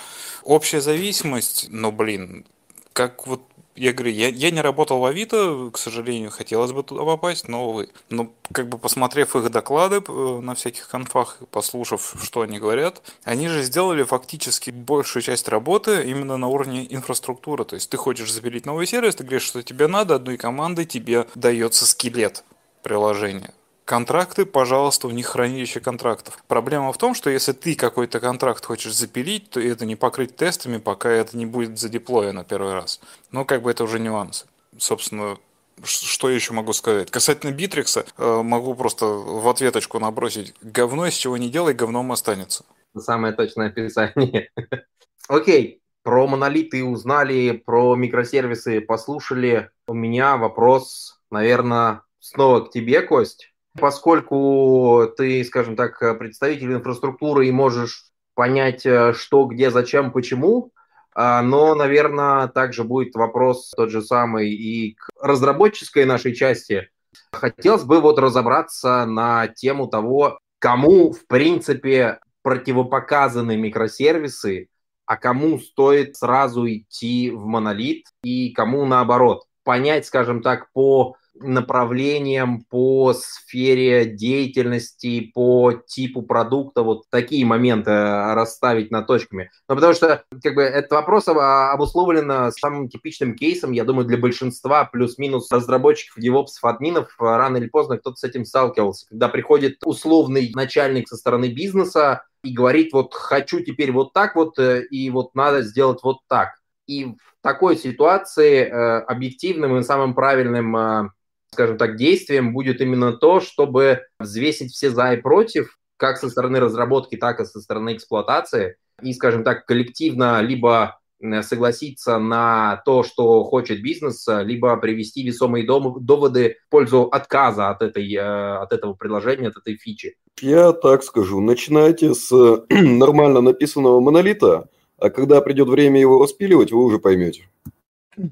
Общая зависимость, ну, блин, как вот я говорю, я, я не работал в Авито, к сожалению, хотелось бы туда попасть, но, увы. Но как бы посмотрев их доклады э, на всяких конфах, послушав, что они говорят, они же сделали фактически большую часть работы именно на уровне инфраструктуры. То есть ты хочешь запилить новый сервис, ты говоришь, что тебе надо, одной командой тебе дается скелет приложения. Контракты, пожалуйста, у них хранилище контрактов. Проблема в том, что если ты какой-то контракт хочешь запилить, то это не покрыть тестами, пока это не будет задеплоено первый раз. Но как бы это уже нюансы. Собственно, что я еще могу сказать? Касательно Битрикса, э, могу просто в ответочку набросить. Говно, из чего не делай, говном останется. Самое точное описание. Окей, про монолиты узнали, про микросервисы послушали. У меня вопрос, наверное, снова к тебе, Кость. Поскольку ты, скажем так, представитель инфраструктуры и можешь понять, э, что, где, зачем, почему, а, но, наверное, также будет вопрос тот же самый и к разработческой нашей части. Хотелось бы вот разобраться на тему того, кому, в принципе, противопоказаны микросервисы, а кому стоит сразу идти в монолит и кому наоборот. Понять, скажем так, по направлениям, по сфере деятельности, по типу продукта, вот такие моменты э, расставить на точками. Ну, потому что, как бы, этот вопрос обусловлен самым типичным кейсом, я думаю, для большинства плюс-минус разработчиков, девопсов, админов, э, рано или поздно кто-то с этим сталкивался. Когда приходит условный начальник со стороны бизнеса и говорит, вот, хочу теперь вот так вот, э, и вот надо сделать вот так. И в такой ситуации э, объективным и самым правильным э, скажем так, действием будет именно то, чтобы взвесить все за и против, как со стороны разработки, так и со стороны эксплуатации, и, скажем так, коллективно либо согласиться на то, что хочет бизнес, либо привести весомые доводы в пользу отказа от, этой, э, от этого предложения, от этой фичи. Я так скажу, начинайте с нормально написанного монолита, а когда придет время его распиливать, вы уже поймете.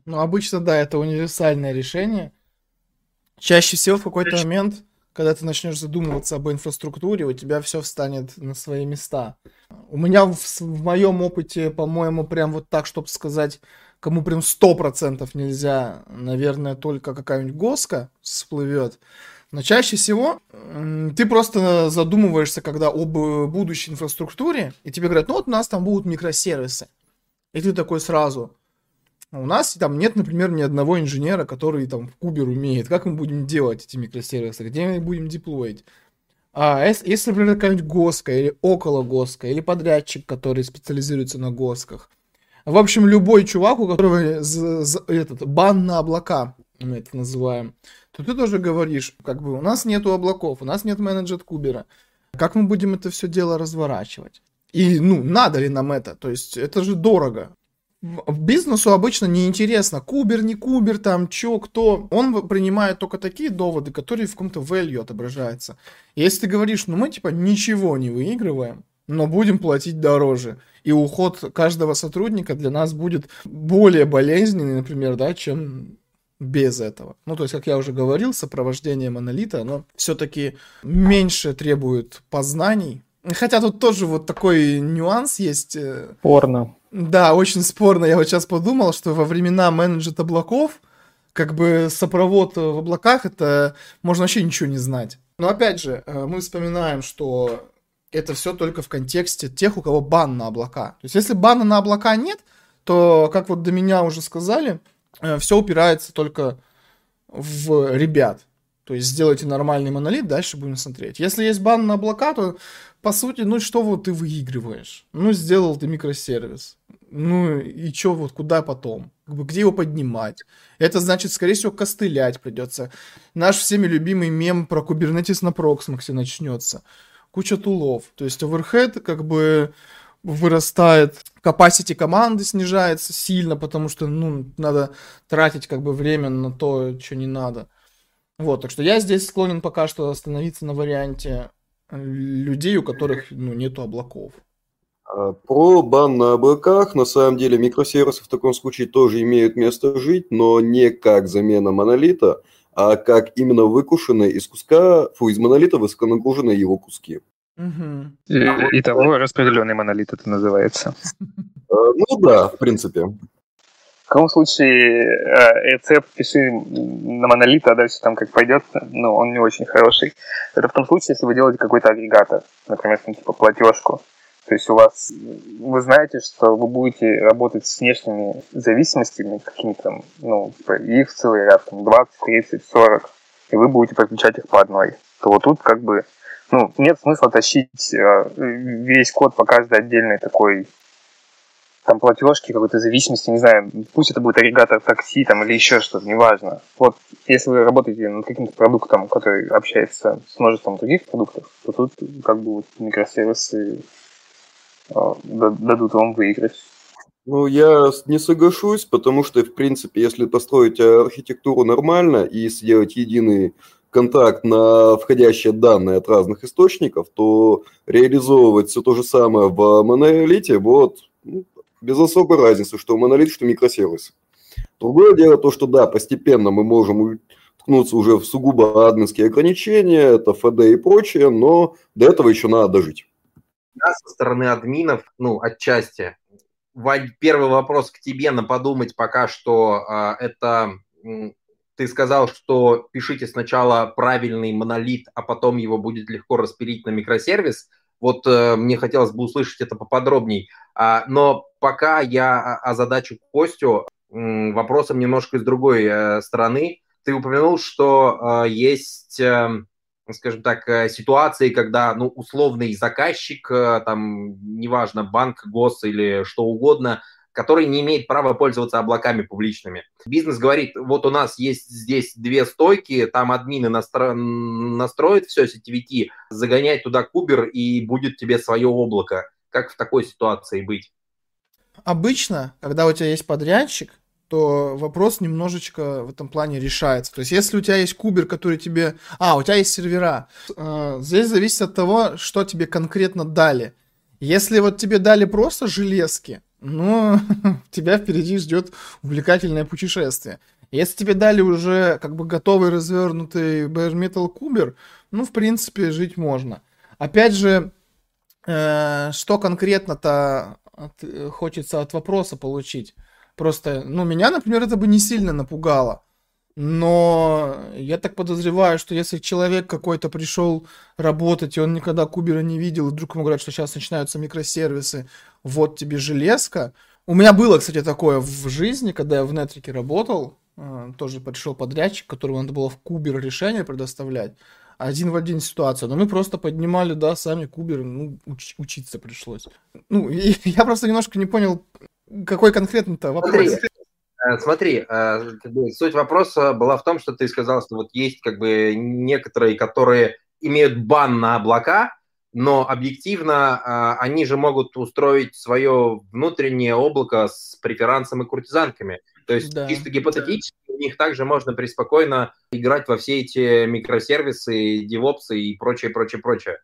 Ну, обычно, да, это универсальное решение. Чаще всего в какой-то момент, когда ты начнешь задумываться об инфраструктуре, у тебя все встанет на свои места. У меня в, в моем опыте, по-моему, прям вот так, чтобы сказать, кому прям сто процентов нельзя, наверное, только какая-нибудь госка всплывет. Но чаще всего ты просто задумываешься, когда об будущей инфраструктуре, и тебе говорят, ну вот у нас там будут микросервисы. И ты такой сразу, у нас там нет, например, ни одного инженера, который там в Кубер умеет. Как мы будем делать эти микросервисы? Где мы будем деплоить? А если, например, какая-нибудь госка или около госка, или подрядчик, который специализируется на госках. В общем, любой чувак, у которого з- з- этот, бан на облака, мы это называем, то ты тоже говоришь, как бы у нас нету облаков, у нас нет менеджер Кубера. Как мы будем это все дело разворачивать? И, ну, надо ли нам это? То есть, это же дорого бизнесу обычно неинтересно, кубер, не кубер, там, чё, кто. Он принимает только такие доводы, которые в каком-то value отображаются. Если ты говоришь, ну мы типа ничего не выигрываем, но будем платить дороже. И уход каждого сотрудника для нас будет более болезненный, например, да, чем без этого. Ну, то есть, как я уже говорил, сопровождение монолита, оно все-таки меньше требует познаний. Хотя тут тоже вот такой нюанс есть. Э, Порно. Да, очень спорно. Я вот сейчас подумал, что во времена менеджера облаков, как бы сопровод в облаках, это можно вообще ничего не знать. Но опять же, э, мы вспоминаем, что это все только в контексте тех, у кого бан на облака. То есть, если бана на облака нет, то, как вот до меня уже сказали, э, все упирается только в ребят. То есть сделайте нормальный монолит, дальше будем смотреть. Если есть бан на облака, то по сути, ну что вот ты выигрываешь? Ну, сделал ты микросервис. Ну и чё, вот куда потом? Где его поднимать? Это значит, скорее всего, костылять придется. Наш всеми любимый мем про Kubernetes на Proxmox начнется. Куча тулов. То есть overhead как бы вырастает, capacity команды снижается сильно, потому что, ну, надо тратить как бы время на то, что не надо. Вот, так что я здесь склонен пока что остановиться на варианте людей, у которых, ну, нету облаков. А, про бан на облаках, на самом деле, микросервисы в таком случае тоже имеют место жить, но не как замена монолита, а как именно выкушенные из куска, фу, из монолита высоконагруженные его куски. Угу. И, и того распределенный монолит это называется. А, ну да, в принципе. В каком случае э, рецепт пиши на монолит, а дальше там как пойдет, ну, он не очень хороший. Это в том случае, если вы делаете какой-то агрегатор, например, типа платежку. То есть у вас, вы знаете, что вы будете работать с внешними зависимостями, какими-то ну, типа, их целый ряд, там, 20, 30, 40, и вы будете подключать их по одной. То вот тут как бы, ну, нет смысла тащить э, весь код по каждой отдельной такой там платежки, какой-то зависимости, не знаю, пусть это будет агрегатор такси там или еще что-то, неважно. Вот если вы работаете над каким-то продуктом, который общается с множеством других продуктов, то тут как бы вот микросервисы дадут вам выиграть. Ну, я не соглашусь, потому что, в принципе, если построить архитектуру нормально и сделать единый контакт на входящие данные от разных источников, то реализовывать все то же самое в монолите вот ну, без особой разницы, что монолит, что микросервис. Другое дело то, что да, постепенно мы можем ткнуться уже в сугубо админские ограничения, это FD и прочее, но до этого еще надо дожить со стороны админов, ну, отчасти. Первый вопрос к тебе на подумать пока что. А, это ты сказал, что пишите сначала правильный монолит, а потом его будет легко распилить на микросервис. Вот э, мне хотелось бы услышать это поподробней. А, но пока я озадачу Костю э, вопросом немножко из другой э, стороны. Ты упомянул, что э, есть... Э, скажем так, э, ситуации, когда, ну, условный заказчик, э, там, неважно, банк, гос или что угодно, который не имеет права пользоваться облаками публичными. Бизнес говорит, вот у нас есть здесь две стойки, там админы настро... настроят все CTVT, загоняй туда кубер, и будет тебе свое облако. Как в такой ситуации быть? Обычно, когда у тебя есть подрядчик, то вопрос немножечко в этом плане решается. То есть, если у тебя есть кубер, который тебе... А, у тебя есть сервера. Э, здесь зависит от того, что тебе конкретно дали. Если вот тебе дали просто железки, ну, тебя впереди ждет увлекательное путешествие. Если тебе дали уже как бы готовый развернутый bare metal кубер, ну, в принципе, жить можно. Опять же, э, что конкретно-то от, хочется от вопроса получить? Просто, ну, меня, например, это бы не сильно напугало. Но я так подозреваю, что если человек какой-то пришел работать, и он никогда кубера не видел, и вдруг ему говорят, что сейчас начинаются микросервисы, вот тебе железка. У меня было, кстати, такое в жизни, когда я в Нетрике работал, э, тоже пришел подрядчик, которому надо было в кубер решение предоставлять. Один в один ситуация. Но мы просто поднимали, да, сами кубер, ну, уч- учиться пришлось. Ну, я просто немножко не понял, какой конкретно-то вопрос? Смотри, э, смотри э, суть вопроса была в том, что ты сказал, что вот есть как бы некоторые, которые имеют бан на облака, но объективно э, они же могут устроить свое внутреннее облако с преферансом и куртизанками. То есть да, чисто гипотетически да. у них также можно преспокойно играть во все эти микросервисы, девопсы и прочее, прочее, прочее.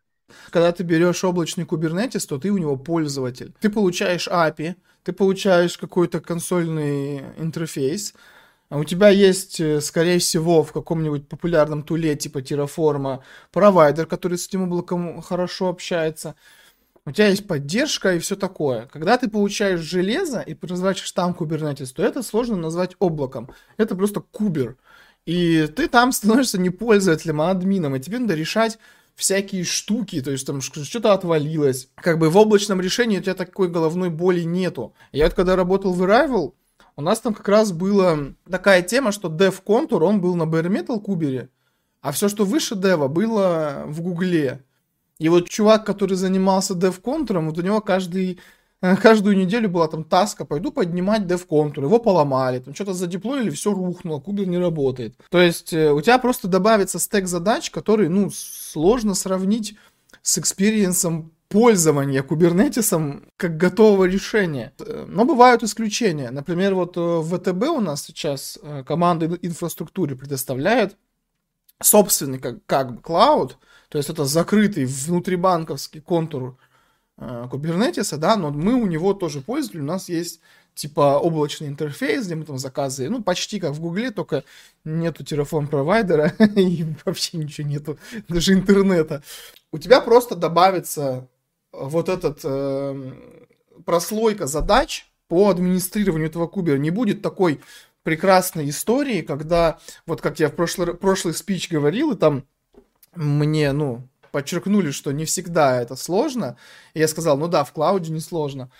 Когда ты берешь облачный Kubernetes, то ты у него пользователь. Ты получаешь API, ты получаешь какой-то консольный интерфейс, а у тебя есть, э, скорее всего, в каком-нибудь популярном туле типа Terraform провайдер, который с этим облаком хорошо общается. У тебя есть поддержка и все такое. Когда ты получаешь железо и производишь там Kubernetes, то это сложно назвать облаком. Это просто кубер. И ты там становишься не пользователем, а админом. И тебе надо решать всякие штуки, то есть там что-то отвалилось. Как бы в облачном решении у тебя такой головной боли нету. Я вот когда работал в Arrival, у нас там как раз была такая тема, что Dev Contour, он был на Bare Metal кубере, а все, что выше Дева, было в Гугле. И вот чувак, который занимался Dev Contour, вот у него каждый каждую неделю была там таска, пойду поднимать dev-контур, его поломали, там что-то задеплоили, все рухнуло, кубер не работает. То есть э, у тебя просто добавится стек задач, который, ну, сложно сравнить с experience ом пользования Kubernetes ом как готового решения. Но бывают исключения. Например, вот в ВТБ у нас сейчас команда инфраструктуры предоставляет собственный как, как бы cloud, то есть это закрытый внутрибанковский контур э, Kubernetes, да, но мы у него тоже пользователи, у нас есть типа облачный интерфейс, где мы там заказы, ну, почти как в Гугле, только нету Terraform провайдера и вообще ничего нету, даже интернета. У тебя просто добавится вот этот э, прослойка задач по администрированию этого кубера. Не будет такой прекрасной истории, когда, вот как я в прошлый, прошлый спич говорил, и там мне, ну, подчеркнули, что не всегда это сложно. И я сказал, ну да, в клауде не сложно.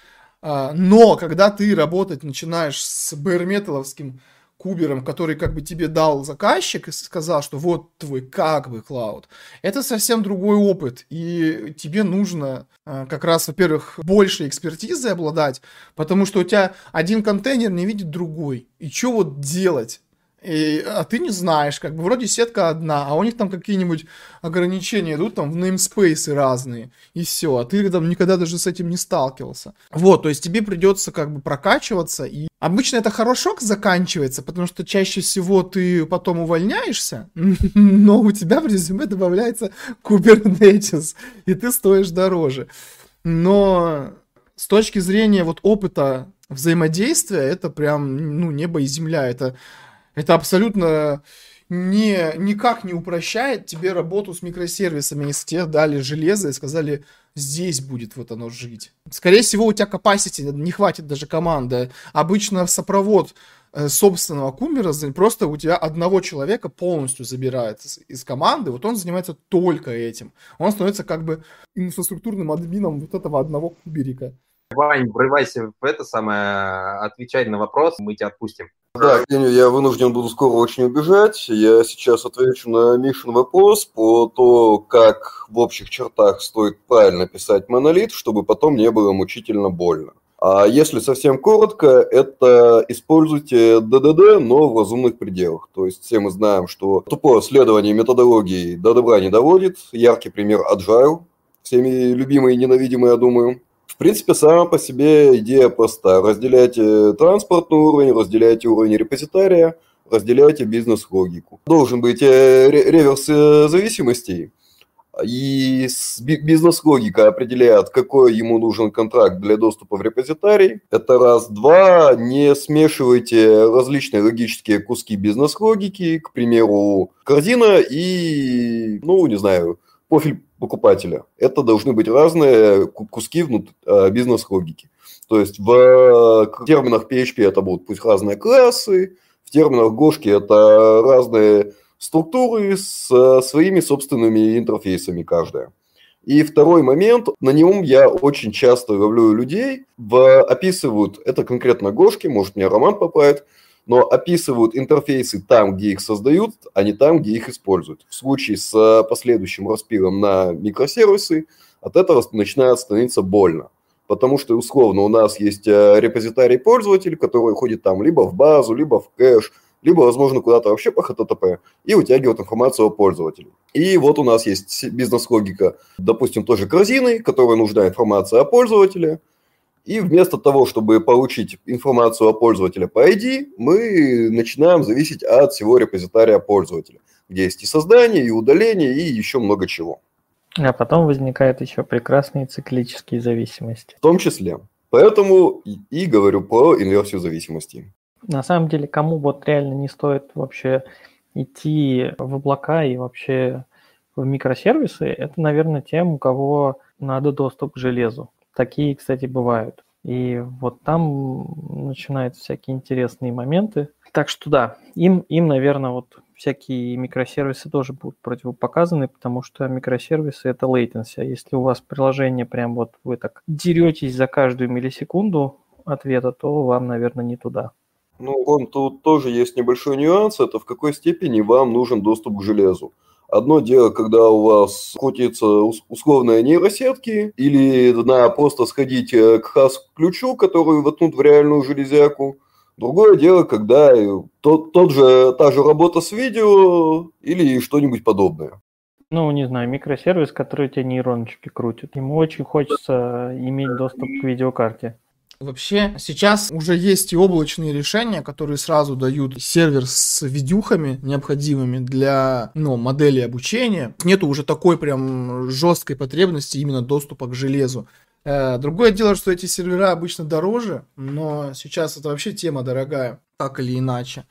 А, но когда ты работать начинаешь с bare кубером, который как бы тебе дал заказчик и сказал, что вот твой как бы клауд, это совсем другой опыт. И тебе нужно а, как раз, во-первых, больше экспертизы обладать, потому что у тебя один контейнер не видит другой. И что вот делать? И, а ты не знаешь, как бы вроде сетка одна, а у них там какие-нибудь ограничения идут там в namespace разные, и все, а ты там никогда даже с этим не сталкивался. Вот, то есть тебе придется как бы прокачиваться, и обычно это хорошо заканчивается, потому что чаще всего ты потом увольняешься, но у тебя в резюме добавляется Kubernetes, и ты стоишь дороже. Но с точки зрения вот опыта взаимодействия, это прям, ну, небо и земля, это это абсолютно не, никак не упрощает тебе работу с микросервисами, если тебе дали железо и сказали, здесь будет вот оно жить. Скорее всего, у тебя capacity не хватит даже команды. Обычно в сопровод э, собственного кумера просто у тебя одного человека полностью забирает из, команды, вот он занимается только этим. Он становится как бы инфраструктурным админом вот этого одного куберика. Вань, врывайся в это самое, отвечай на вопрос, мы тебя отпустим. Да, Кеню, я вынужден буду скоро очень убежать. Я сейчас отвечу на Мишин вопрос по то, как в общих чертах стоит правильно писать монолит, чтобы потом не было мучительно больно. А если совсем коротко, это используйте ДДД, но в разумных пределах. То есть все мы знаем, что тупое следование методологии до добра не доводит. Яркий пример Agile, всеми любимый и ненавидимый, я думаю. В принципе, сама по себе идея проста. Разделяйте транспортный уровень, разделяйте уровень репозитария, разделяйте бизнес-логику. Должен быть э, реверс э, зависимостей, и бизнес-логика определяет, какой ему нужен контракт для доступа в репозитарий. Это раз. Два, не смешивайте различные логические куски бизнес-логики, к примеру, корзина и, ну, не знаю, профиль покупателя. Это должны быть разные куски внут... А, бизнес-логики. То есть в терминах PHP это будут пусть разные классы, в терминах Гошки это разные структуры с своими собственными интерфейсами каждая. И второй момент, на нем я очень часто ловлю людей, в, описывают, это конкретно Гошки, может мне Роман поправит, но описывают интерфейсы там, где их создают, а не там, где их используют. В случае с э, последующим распилом на микросервисы от этого начинает становиться больно. Потому что, условно, у нас есть э, репозитарий пользователь, который ходит там либо в базу, либо в кэш, либо, возможно, куда-то вообще по HTTP и утягивает информацию о пользователе. И вот у нас есть бизнес-логика, допустим, тоже корзины, которая нужна информация о пользователе – и вместо того, чтобы получить информацию о пользователе по ID, мы начинаем зависеть от всего репозитария пользователя, где есть и создание, и удаление, и еще много чего. А потом возникают еще прекрасные циклические зависимости. В том числе. Поэтому и говорю про инверсию зависимости. На самом деле, кому вот реально не стоит вообще идти в облака и вообще в микросервисы, это, наверное, тем, у кого надо доступ к железу. Такие, кстати, бывают. И вот там начинаются всякие интересные моменты. Так что да, им, им, наверное, вот всякие микросервисы тоже будут противопоказаны, потому что микросервисы это latency. А если у вас приложение прям вот вы так деретесь за каждую миллисекунду ответа, то вам, наверное, не туда. Ну, он тут тоже есть небольшой нюанс, это в какой степени вам нужен доступ к железу. Одно дело, когда у вас крутятся условные нейросетки, или надо просто сходить э, к хас-ключу, который воткнут в реальную железяку. Другое дело, когда тот, тот же, та же работа с видео или что-нибудь подобное. Ну, не знаю, микросервис, который тебе нейроночки крутит. Ему очень хочется иметь доступ к видеокарте. Вообще, сейчас уже есть и облачные решения, которые сразу дают сервер с видюхами необходимыми для ну, модели обучения. Нету уже такой прям жесткой потребности именно доступа к железу. Э, другое дело, что эти сервера обычно дороже, но сейчас это вообще тема дорогая, так или иначе.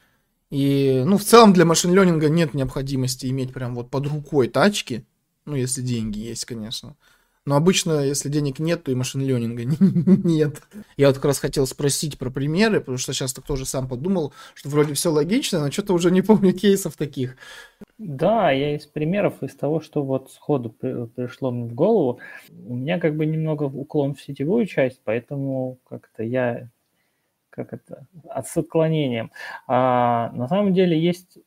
И, ну, в целом для машин-ленинга нет необходимости иметь прям вот под рукой тачки, ну, если деньги есть, конечно. Но обычно, если денег нет, то и машин-ленинга нет. Я вот как раз хотел спросить про примеры, потому что сейчас так тоже сам подумал, что вроде все логично, но что-то уже не помню кейсов таких. Да, я из примеров, из того, что вот сходу пришло мне в голову, у меня как бы немного уклон в сетевую часть, поэтому как-то я как это, с отклонением. А, на самом деле есть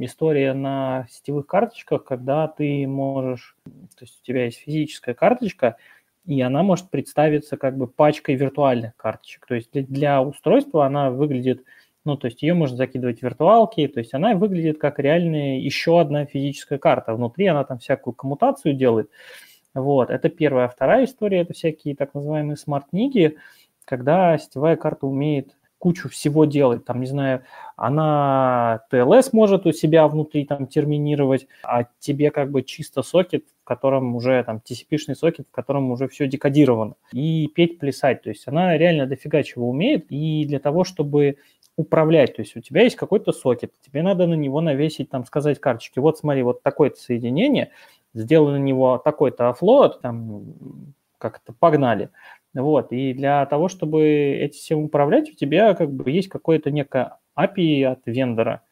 история на сетевых карточках, когда ты можешь, то есть у тебя есть физическая карточка, и она может представиться как бы пачкой виртуальных карточек. То есть для, для устройства она выглядит, ну, то есть ее можно закидывать в виртуалки, то есть она выглядит как реальная еще одна физическая карта. Внутри она там всякую коммутацию делает. Вот, это первая. Вторая история – это всякие так называемые смарт-книги, когда сетевая карта умеет кучу всего делать, там, не знаю, она TLS может у себя внутри там терминировать, а тебе как бы чисто сокет, в котором уже там TCP-шный сокет, в котором уже все декодировано, и петь, плясать, то есть она реально дофига чего умеет, и для того, чтобы управлять, то есть у тебя есть какой-то сокет, тебе надо на него навесить, там, сказать карточки, вот смотри, вот такое-то соединение, сделай на него такой-то офлот, там, как это, погнали. Вот, и для того, чтобы этим всем управлять, у тебя как бы есть какое-то некое API от вендора,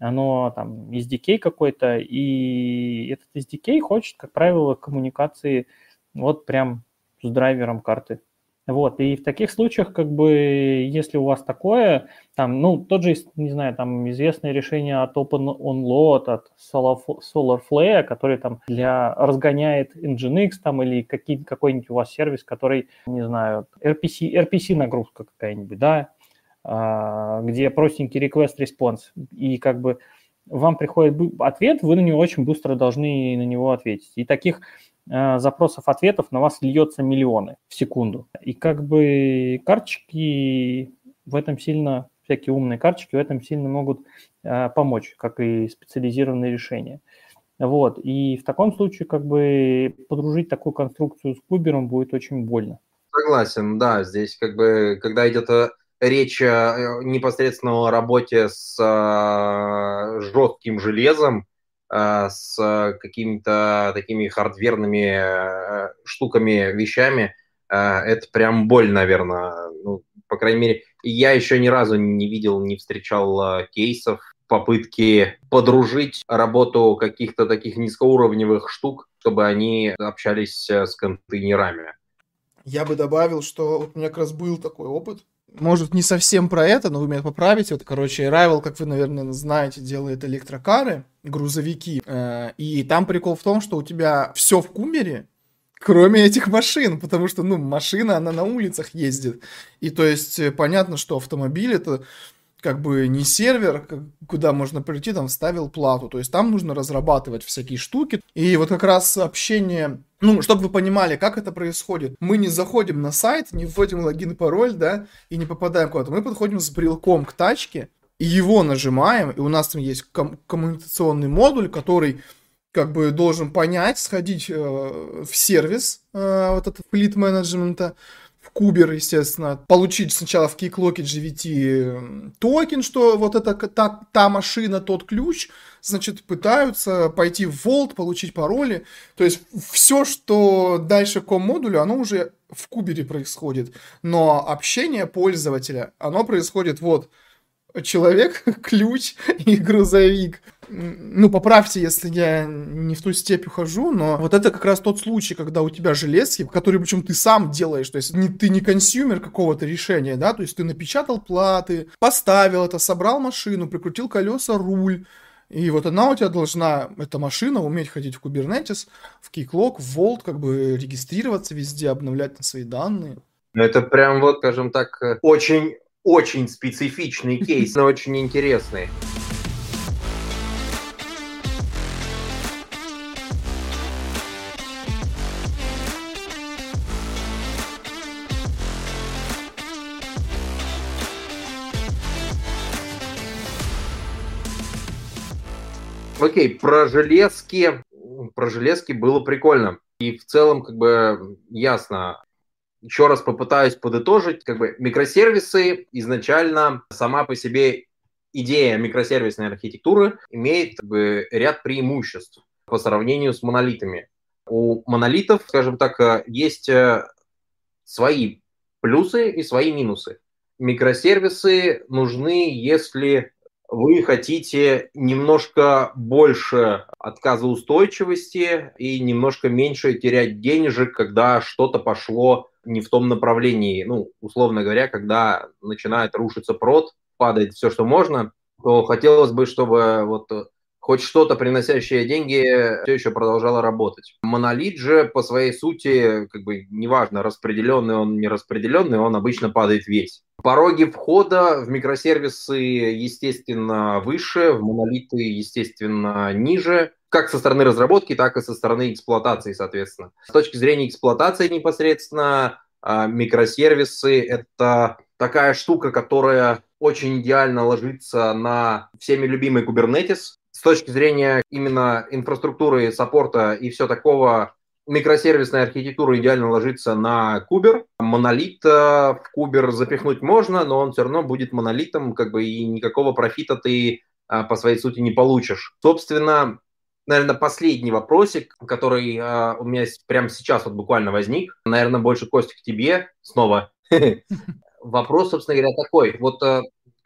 оно там SDK какой-то, и этот SDK хочет, как правило, коммуникации вот прям с драйвером карты. Вот, и в таких случаях, как бы, если у вас такое, там, ну, тот же, не знаю, там, известное решение от OpenOnLoad, от SolarFlare, который там для, разгоняет Nginx, там, или какие, какой-нибудь у вас сервис, который, не знаю, RPC, RPC нагрузка какая-нибудь, да, а, где простенький request-response, и как бы вам приходит ответ, вы на него очень быстро должны на него ответить. И таких Э, запросов-ответов на вас льется миллионы в секунду. И как бы карточки в этом сильно, всякие умные карточки в этом сильно могут э, помочь, как и специализированные решения. Вот. И в таком случае как бы подружить такую конструкцию с кубером будет очень больно. Согласен, да. Здесь как бы, когда идет э, речь непосредственно о работе с жестким железом, с какими-то такими хардверными э, штуками, вещами, э, это прям боль, наверное. Ну, по крайней мере, я еще ни разу не видел, не встречал кейсов, попытки подружить работу каких-то таких низкоуровневых штук, чтобы они общались с контейнерами. Я бы добавил, что вот у меня как раз был такой опыт может, не совсем про это, но вы меня поправите. Вот, короче, Rival, как вы, наверное, знаете, делает электрокары, грузовики. Э, и там прикол в том, что у тебя все в кумере, кроме этих машин, потому что, ну, машина, она на улицах ездит. И то есть э, понятно, что автомобиль это как бы не сервер, куда можно прийти, там вставил плату. То есть там нужно разрабатывать всякие штуки. И вот как раз общение ну, чтобы вы понимали, как это происходит. Мы не заходим на сайт, не вводим логин и пароль, да, и не попадаем куда-то. Мы подходим с брелком к тачке, и его нажимаем, и у нас там есть ком- коммуникационный модуль, который как бы должен понять, сходить э, в сервис э, вот этот fleet менеджмента, в Кубер, естественно, получить сначала в Keycloak JWT токен, что вот это та, та машина, тот ключ, значит, пытаются пойти в Vault, получить пароли. То есть все, что дальше ком-модулю, оно уже в Кубере происходит. Но общение пользователя, оно происходит вот человек, ключ и грузовик ну, поправьте, если я не в ту степь ухожу, но вот это как раз тот случай, когда у тебя железки, который причем ты сам делаешь, то есть не, ты не consumer какого-то решения, да, то есть ты напечатал платы, поставил это, собрал машину, прикрутил колеса, руль, И вот она у тебя должна, эта машина, уметь ходить в Kubernetes, в Keycloak, в Vault, как бы регистрироваться везде, обновлять свои данные. Ну, это прям вот, скажем так, э, очень очень специфичный кейс, но очень интересный. Окей, про железки, про железки было прикольно. И в целом, как бы, ясно. Еще раз попытаюсь подытожить. Как бы микросервисы изначально сама по себе идея микросервисной архитектуры имеет как бы, ряд преимуществ по сравнению с монолитами. У монолитов, скажем так, есть э, свои плюсы и свои минусы. Микросервисы нужны, если вы хотите немножко больше отказоустойчивости и немножко меньше терять денежек, когда что-то пошло не в том направлении. Ну, условно говоря, когда начинает рушиться прод, падает все, что можно, то хотелось бы, чтобы вот хоть что-то, приносящее деньги, все еще продолжало работать. Монолит же по своей сути, как бы неважно, распределенный он, не распределенный, он обычно падает весь. Пороги входа в микросервисы, естественно, выше, в монолиты, естественно, ниже, как со стороны разработки, так и со стороны эксплуатации, соответственно. С точки зрения эксплуатации непосредственно, а, микросервисы – это такая штука, которая очень идеально ложится на всеми любимый Kubernetes, с точки зрения именно инфраструктуры, саппорта и все такого, микросервисная архитектура идеально ложится на кубер. Монолит э, в кубер запихнуть можно, но он все равно будет монолитом, как бы и никакого профита ты э, по своей сути не получишь. Собственно, наверное, последний вопросик, который э, у меня прямо сейчас вот буквально возник. Наверное, больше, Костик, к тебе снова. Вопрос, собственно говоря, такой. Вот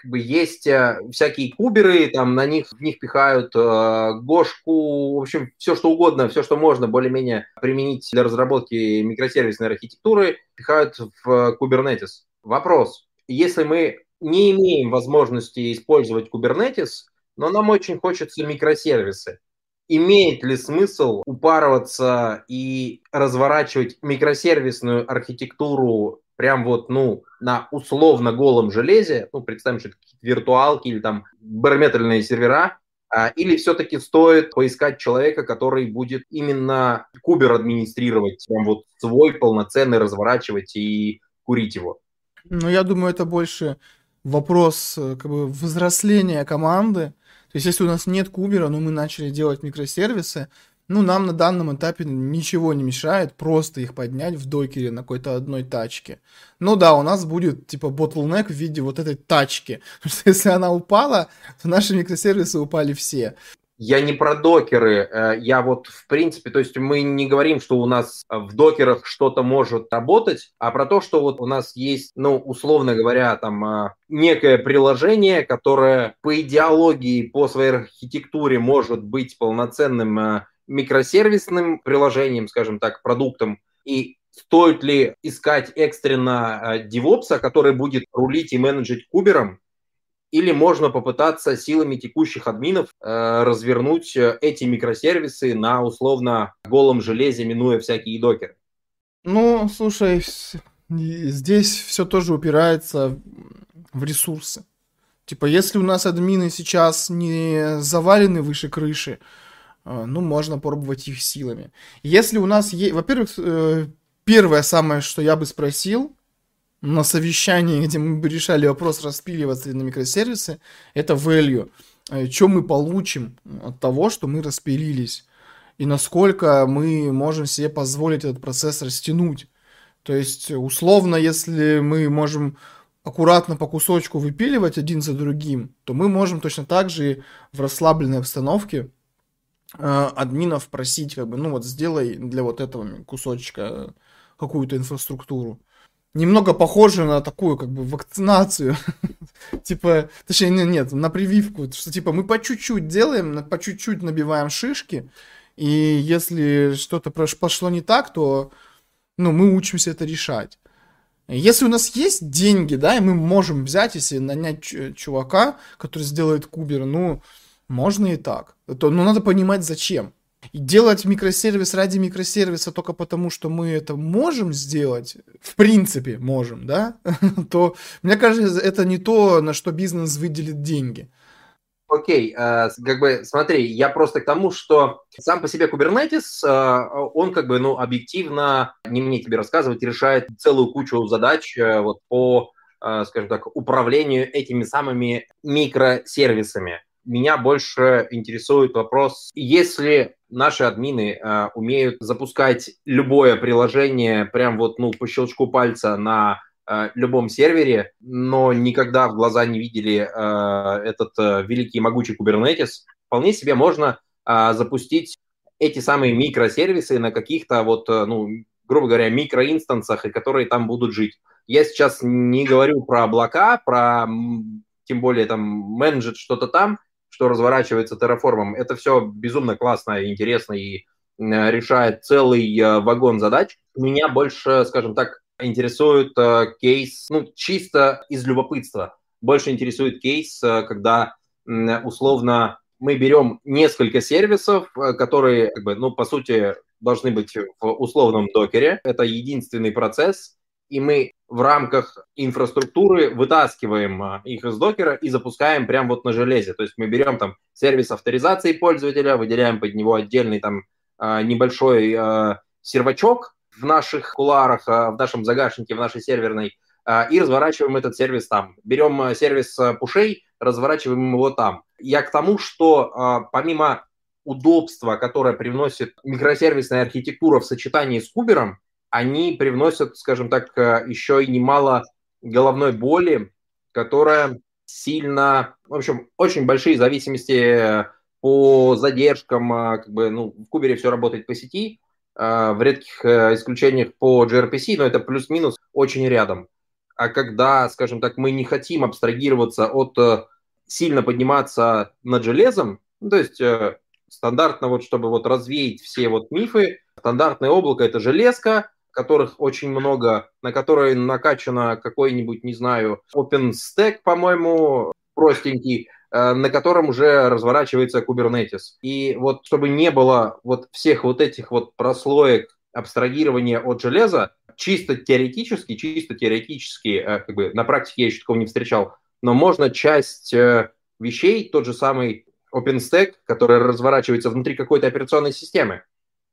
как бы есть э, всякие куберы, там на них в них пихают э, гошку, в общем, все что угодно, все что можно более-менее применить для разработки микросервисной архитектуры, пихают в Kubernetes. Вопрос: если мы не имеем возможности использовать Kubernetes, но нам очень хочется микросервисы, имеет ли смысл упарываться и разворачивать микросервисную архитектуру прям вот, ну, на условно голом железе, ну, представим, что это какие-то виртуалки или там барометральные сервера, а, или все-таки стоит поискать человека, который будет именно кубер администрировать, прям вот свой полноценный разворачивать и курить его? Ну, я думаю, это больше вопрос э, как бы взросления команды. То есть, если у нас нет кубера, но мы начали делать микросервисы, ну, нам на данном этапе ничего не мешает просто их поднять в докере на какой-то одной тачке. Ну да, у нас будет типа bottleneck в виде вот этой тачки. Потому что если она упала, то наши микросервисы упали все. Я не про докеры, э, я вот в принципе, то есть мы не говорим, что у нас в докерах что-то может работать, а про то, что вот у нас есть, ну, условно говоря, там э, некое приложение, которое по идеологии, по своей архитектуре может быть полноценным э, микросервисным приложением, скажем так, продуктом, и стоит ли искать экстренно девопса, который будет рулить и менеджить кубером, или можно попытаться силами текущих админов э, развернуть э, эти микросервисы на условно голом железе, минуя всякие докеры? Ну, слушай, здесь все тоже упирается в ресурсы. Типа, если у нас админы сейчас не завалены выше крыши, а, ну, можно пробовать их силами. Если у нас есть... Во-первых, э, первое самое, что я бы спросил на совещании, где мы решали вопрос, распиливаться ли на микросервисы, это value. Э, что мы получим от того, что мы распилились? И насколько мы можем себе позволить этот процесс растянуть? То есть, условно, если мы можем аккуратно по кусочку выпиливать один за другим, то мы можем точно так же в расслабленной обстановке Э, админов просить, как бы, ну вот сделай для вот этого кусочка какую-то инфраструктуру. Немного похоже на такую, как бы, вакцинацию. типа, точнее, нет, на прививку. Что, типа, мы по чуть-чуть делаем, по чуть-чуть набиваем шишки, и если что-то пошло не так, то, ну, мы учимся это решать. Если у нас есть деньги, да, и мы можем взять, если нанять чувака, который сделает кубер, ну, Можно и так. Это, но надо понимать, зачем. Делать микросервис ради микросервиса только потому, что мы это можем сделать, в принципе можем, да, то, мне кажется, это не то, на что бизнес выделит деньги. Окей, okay, э, как бы смотри, я просто к тому, что сам по себе Kubernetes, э, он как бы, ну, объективно, не мне тебе рассказывать, решает целую кучу задач э, вот по, скажем так, управлению этими самыми микросервисами. Меня больше интересует вопрос, если наши админы умеют запускать любое приложение прям вот, ну, по щелчку пальца на Э, любом сервере, но никогда в глаза не видели э, этот э, великий могучий Kubernetes, вполне себе можно запустить эти самые микросервисы на каких-то вот, ну, грубо говоря, микроинстансах, и которые там будут жить. Я сейчас не говорю про облака, про тем более там менеджер что-то там, что разворачивается терраформом. Это все безумно классно, интересно и решает целый вагон задач. Меня больше, скажем так, интересует э, кейс, ну, чисто из любопытства. Больше интересует кейс, э, когда э, условно мы берем несколько сервисов, э, которые, как бы, ну, по сути, должны быть в условном докере. Это единственный процесс, и мы в рамках инфраструктуры вытаскиваем э, их из докера и запускаем прямо вот на железе. То есть мы берем там сервис авторизации пользователя, выделяем под него отдельный там э, небольшой сервачок, в наших куларах, а, в нашем загашнике, в нашей серверной, а, и разворачиваем этот сервис там. Берем а, сервис пушей, разворачиваем его там. Я к тому, что помимо удобства, которое привносит микросервисная архитектура в сочетании с кубером, они привносят, скажем так, еще и немало головной боли, которая сильно, в общем, очень большие зависимости по задержкам, как бы, ну, в кубере все работает по сети, в редких э, исключениях по gRPC, но это плюс-минус очень рядом. А когда, скажем так, мы не хотим абстрагироваться от э, сильно подниматься над железом, ну, то есть э, стандартно вот, чтобы вот развеять все вот мифы, стандартное облако – это железка, которых очень много, на которой накачано какой-нибудь, не знаю, OpenStack, по-моему, простенький, Э, на котором уже разворачивается Kubernetes. И вот чтобы не было вот всех вот этих вот прослоек абстрагирования от железа, чисто теоретически, чисто теоретически, э, как бы на практике я еще такого не встречал, но можно часть э, вещей, тот же самый OpenStack, который разворачивается внутри какой-то операционной системы,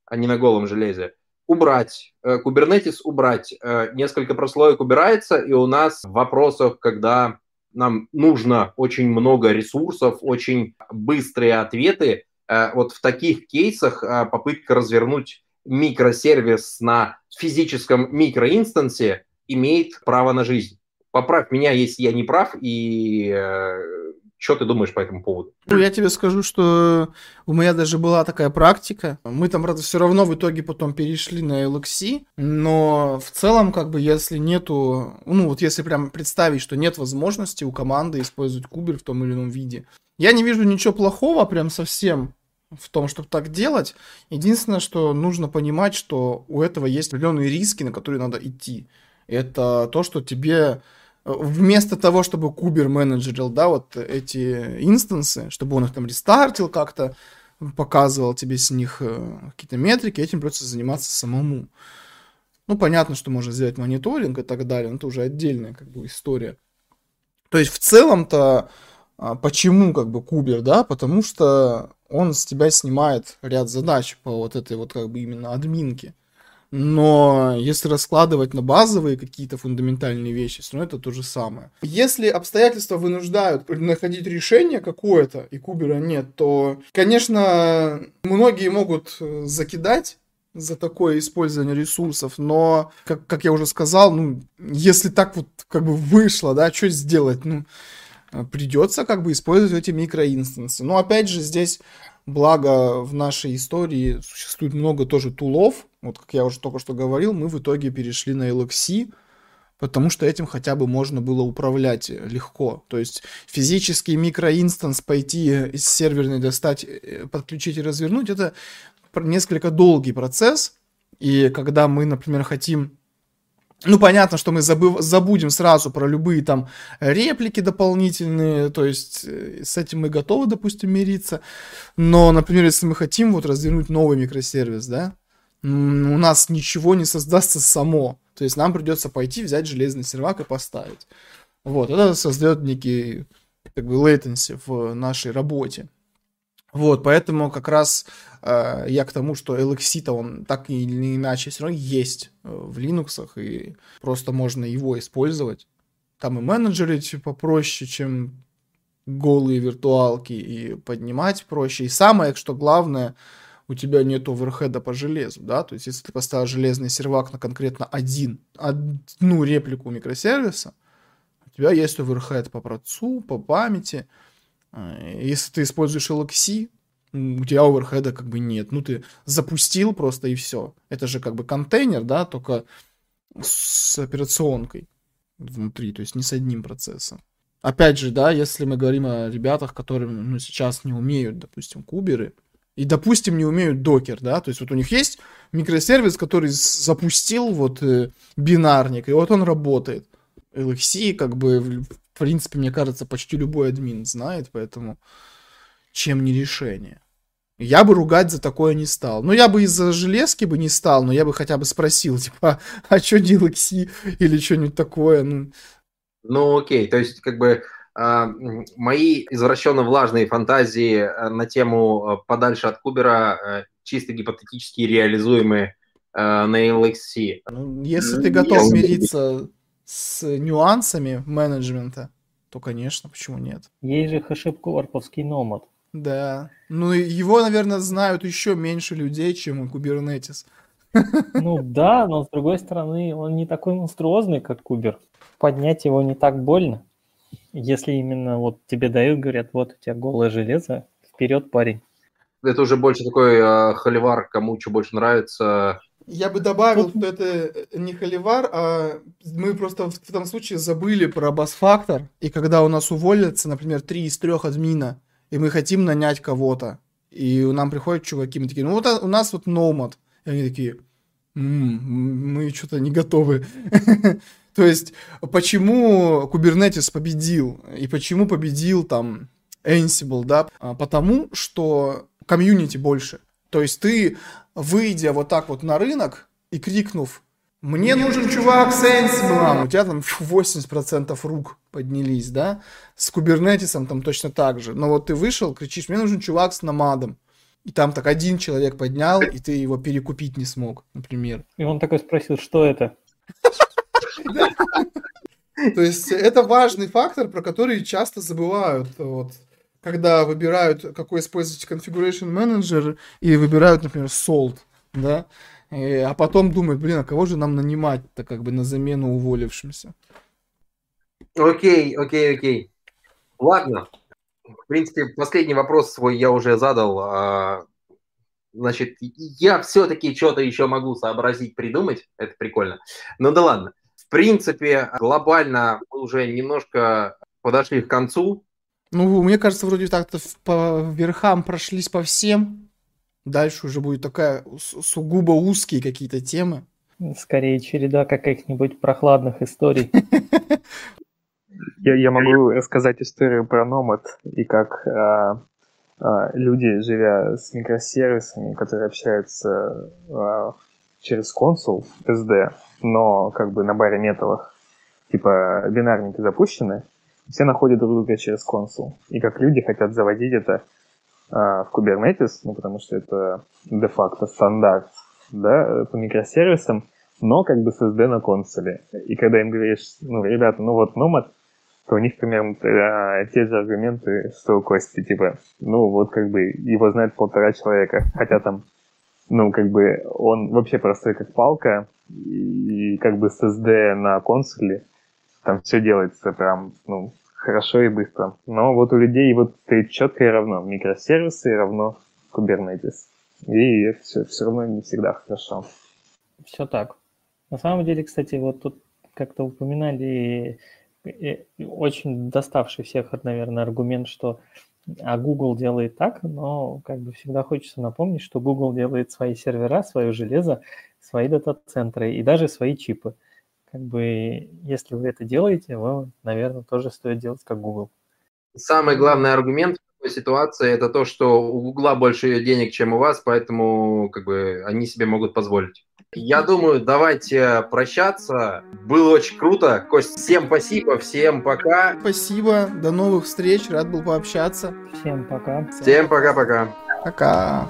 а не на голом железе, убрать, Kubernetes убрать. Несколько прослоек убирается, и у нас в вопросах, когда нам нужно очень много ресурсов, очень быстрые ответы. Э, вот в таких кейсах э, попытка развернуть микросервис на физическом микроинстансе имеет право на жизнь. Поправь меня, если я не прав, и э, что ты думаешь по этому поводу? Ну, я тебе скажу, что у меня даже была такая практика. Мы там, правда, все равно в итоге потом перешли на LXC, но в целом, как бы, если нету, ну, вот если прям представить, что нет возможности у команды использовать кубер в том или ином виде, я не вижу ничего плохого прям совсем в том, чтобы так делать. Единственное, что нужно понимать, что у этого есть определенные риски, на которые надо идти. Это то, что тебе вместо того, чтобы кубер менеджерил, да, вот эти инстансы, чтобы он их там рестартил как-то, показывал тебе с них э, какие-то метрики, этим придется заниматься самому. Ну, понятно, что можно сделать мониторинг и так далее, но это уже отдельная как бы история. То есть в целом-то а, почему как бы кубер, да, потому что он с тебя снимает ряд задач по вот этой вот как бы именно админке. Но если раскладывать на базовые какие-то фундаментальные вещи, все равно это то же самое. Если обстоятельства вынуждают находить решение какое-то, и Кубера нет, то, конечно, многие могут э, закидать за такое использование ресурсов, но, как, как я уже сказал, ну, если так вот как бы вышло, да, что сделать? Ну, придется как бы использовать эти микроинстансы. Но опять же здесь Благо в нашей истории существует много тоже тулов. Вот как я уже только что говорил, мы в итоге перешли на LXC, потому что этим хотя бы можно было управлять легко. То есть физический микроинстанс пойти из серверной достать, э, подключить и развернуть, это несколько долгий процесс. И когда мы, например, хотим Ну, понятно, что мы забыв, забудем сразу про любые там реплики дополнительные, то есть э, с этим мы готовы, допустим, мириться. Но, например, если мы хотим вот развернуть новый микросервис, да, у нас ничего не создастся само. То есть нам придется пойти, взять железный сервак и поставить. Вот, это создает некий как бы latency в нашей работе. Вот, поэтому как раз э, я к тому, что LXC-то он так или иначе все равно есть э, в Linux, и просто можно его использовать. Там и менеджерить попроще, чем голые виртуалки, и поднимать проще. И самое, что главное, у тебя нет оверхеда по железу, да, то есть если ты поставил железный сервак на конкретно один, одну реплику микросервиса, у тебя есть оверхед по процу, по памяти, если ты используешь LXC, у тебя оверхеда как бы нет. Ну, ты запустил просто и все. Это же как бы контейнер, да, только с операционкой внутри, то есть не с одним процессом. Опять же, да, если мы говорим о ребятах, которые ну, сейчас не умеют, допустим, куберы, и, допустим, не умеют докер, да, то есть вот у них есть микросервис, который запустил вот э, бинарник, и вот он работает. LXC, как бы, в принципе, мне кажется, почти любой админ знает, поэтому чем не решение. Я бы ругать за такое не стал. Ну, я бы из-за железки бы не стал, но я бы хотя бы спросил, типа, а что DLXC или что-нибудь такое, ну... Ну, окей, то есть, как бы, э, мои извращенно-влажные фантазии э, на тему э, подальше от Кубера э, чисто гипотетически реализуемые на LXC. Ну, если ты готов мириться с нюансами менеджмента, то, конечно, почему нет? Есть же хэшеп-корповский номад. Да. Ну, его, наверное, знают еще меньше людей, чем Kubernetes. Ну да, но с другой стороны, он не такой монструозный, как Кубер. Поднять его не так больно. Если именно вот тебе дают, говорят, вот у тебя голое железо, вперед, парень. Это уже больше такой э, холивар, кому что больше нравится, я бы добавил, что это э, не холивар, а мы просто в этом случае забыли про бас-фактор. И когда у нас уволятся, например, три из трех админа, и мы хотим нанять кого-то, и нам приходят чуваки, мы такие, ну вот а, у нас вот Nomad. И они такие, м-м, мы что-то не готовы. То есть, почему Kubernetes победил? И почему победил там Ansible, да? А, потому что комьюнити больше. То есть ты, выйдя вот так вот на рынок и крикнув, мне нужен чувак с Ansible, у тебя там 80% рук поднялись, да? С кубернетисом там точно так же. Но вот ты вышел, кричишь, мне нужен чувак с намадом. И там так один человек поднял, и ты его перекупить не смог, например. И он такой спросил, что это? То есть это важный фактор, про который часто забывают. Вот когда выбирают, какой использовать configuration manager, и выбирают, например, salt, да, и, а потом думают, блин, а кого же нам нанимать-то как бы на замену уволившимся? Окей, окей, окей. Ладно. В принципе, последний вопрос свой я уже задал. А, значит, я все-таки что-то еще могу сообразить, придумать. Это прикольно. Ну да ладно. В принципе, глобально мы уже немножко подошли к концу. Ну, мне кажется, вроде так-то по верхам прошлись по всем. Дальше уже будет такая сугубо узкие какие-то темы. Скорее череда каких-нибудь прохладных историй. Я, я могу рассказать историю про Nomad и как а, а, люди, живя с микросервисами, которые общаются а, через консул SD, но как бы на баре металлах, типа бинарники запущены, все находят друг друга через консул. И как люди хотят заводить это а, в Kubernetes, ну, потому что это де-факто стандарт, да, по микросервисам, но как бы с SD на консоли. И когда им говоришь, ну, ребята, ну вот Nomad, то у них примерно а, те же аргументы, что у Кости, типа, ну вот как бы его знает полтора человека, хотя там, ну как бы он вообще простой как палка, и, и как бы с SD на консоли там все делается прям, ну, хорошо и быстро. Но вот у людей вот стоит и равно. Микросервисы равно Kubernetes. И все, все равно не всегда хорошо. Все так. На самом деле, кстати, вот тут как-то упоминали очень доставший всех, наверное, аргумент, что а Google делает так, но как бы всегда хочется напомнить, что Google делает свои сервера, свое железо, свои дата-центры и даже свои чипы как бы, если вы это делаете, вам, наверное, тоже стоит делать как Google. Самый главный аргумент в такой ситуации это то, что у Гугла больше денег, чем у вас, поэтому как бы они себе могут позволить. Я думаю, давайте прощаться. Было очень круто. Кость, всем спасибо, всем пока. Спасибо, до новых встреч, рад был пообщаться. Всем пока. Всем пока-пока. Пока.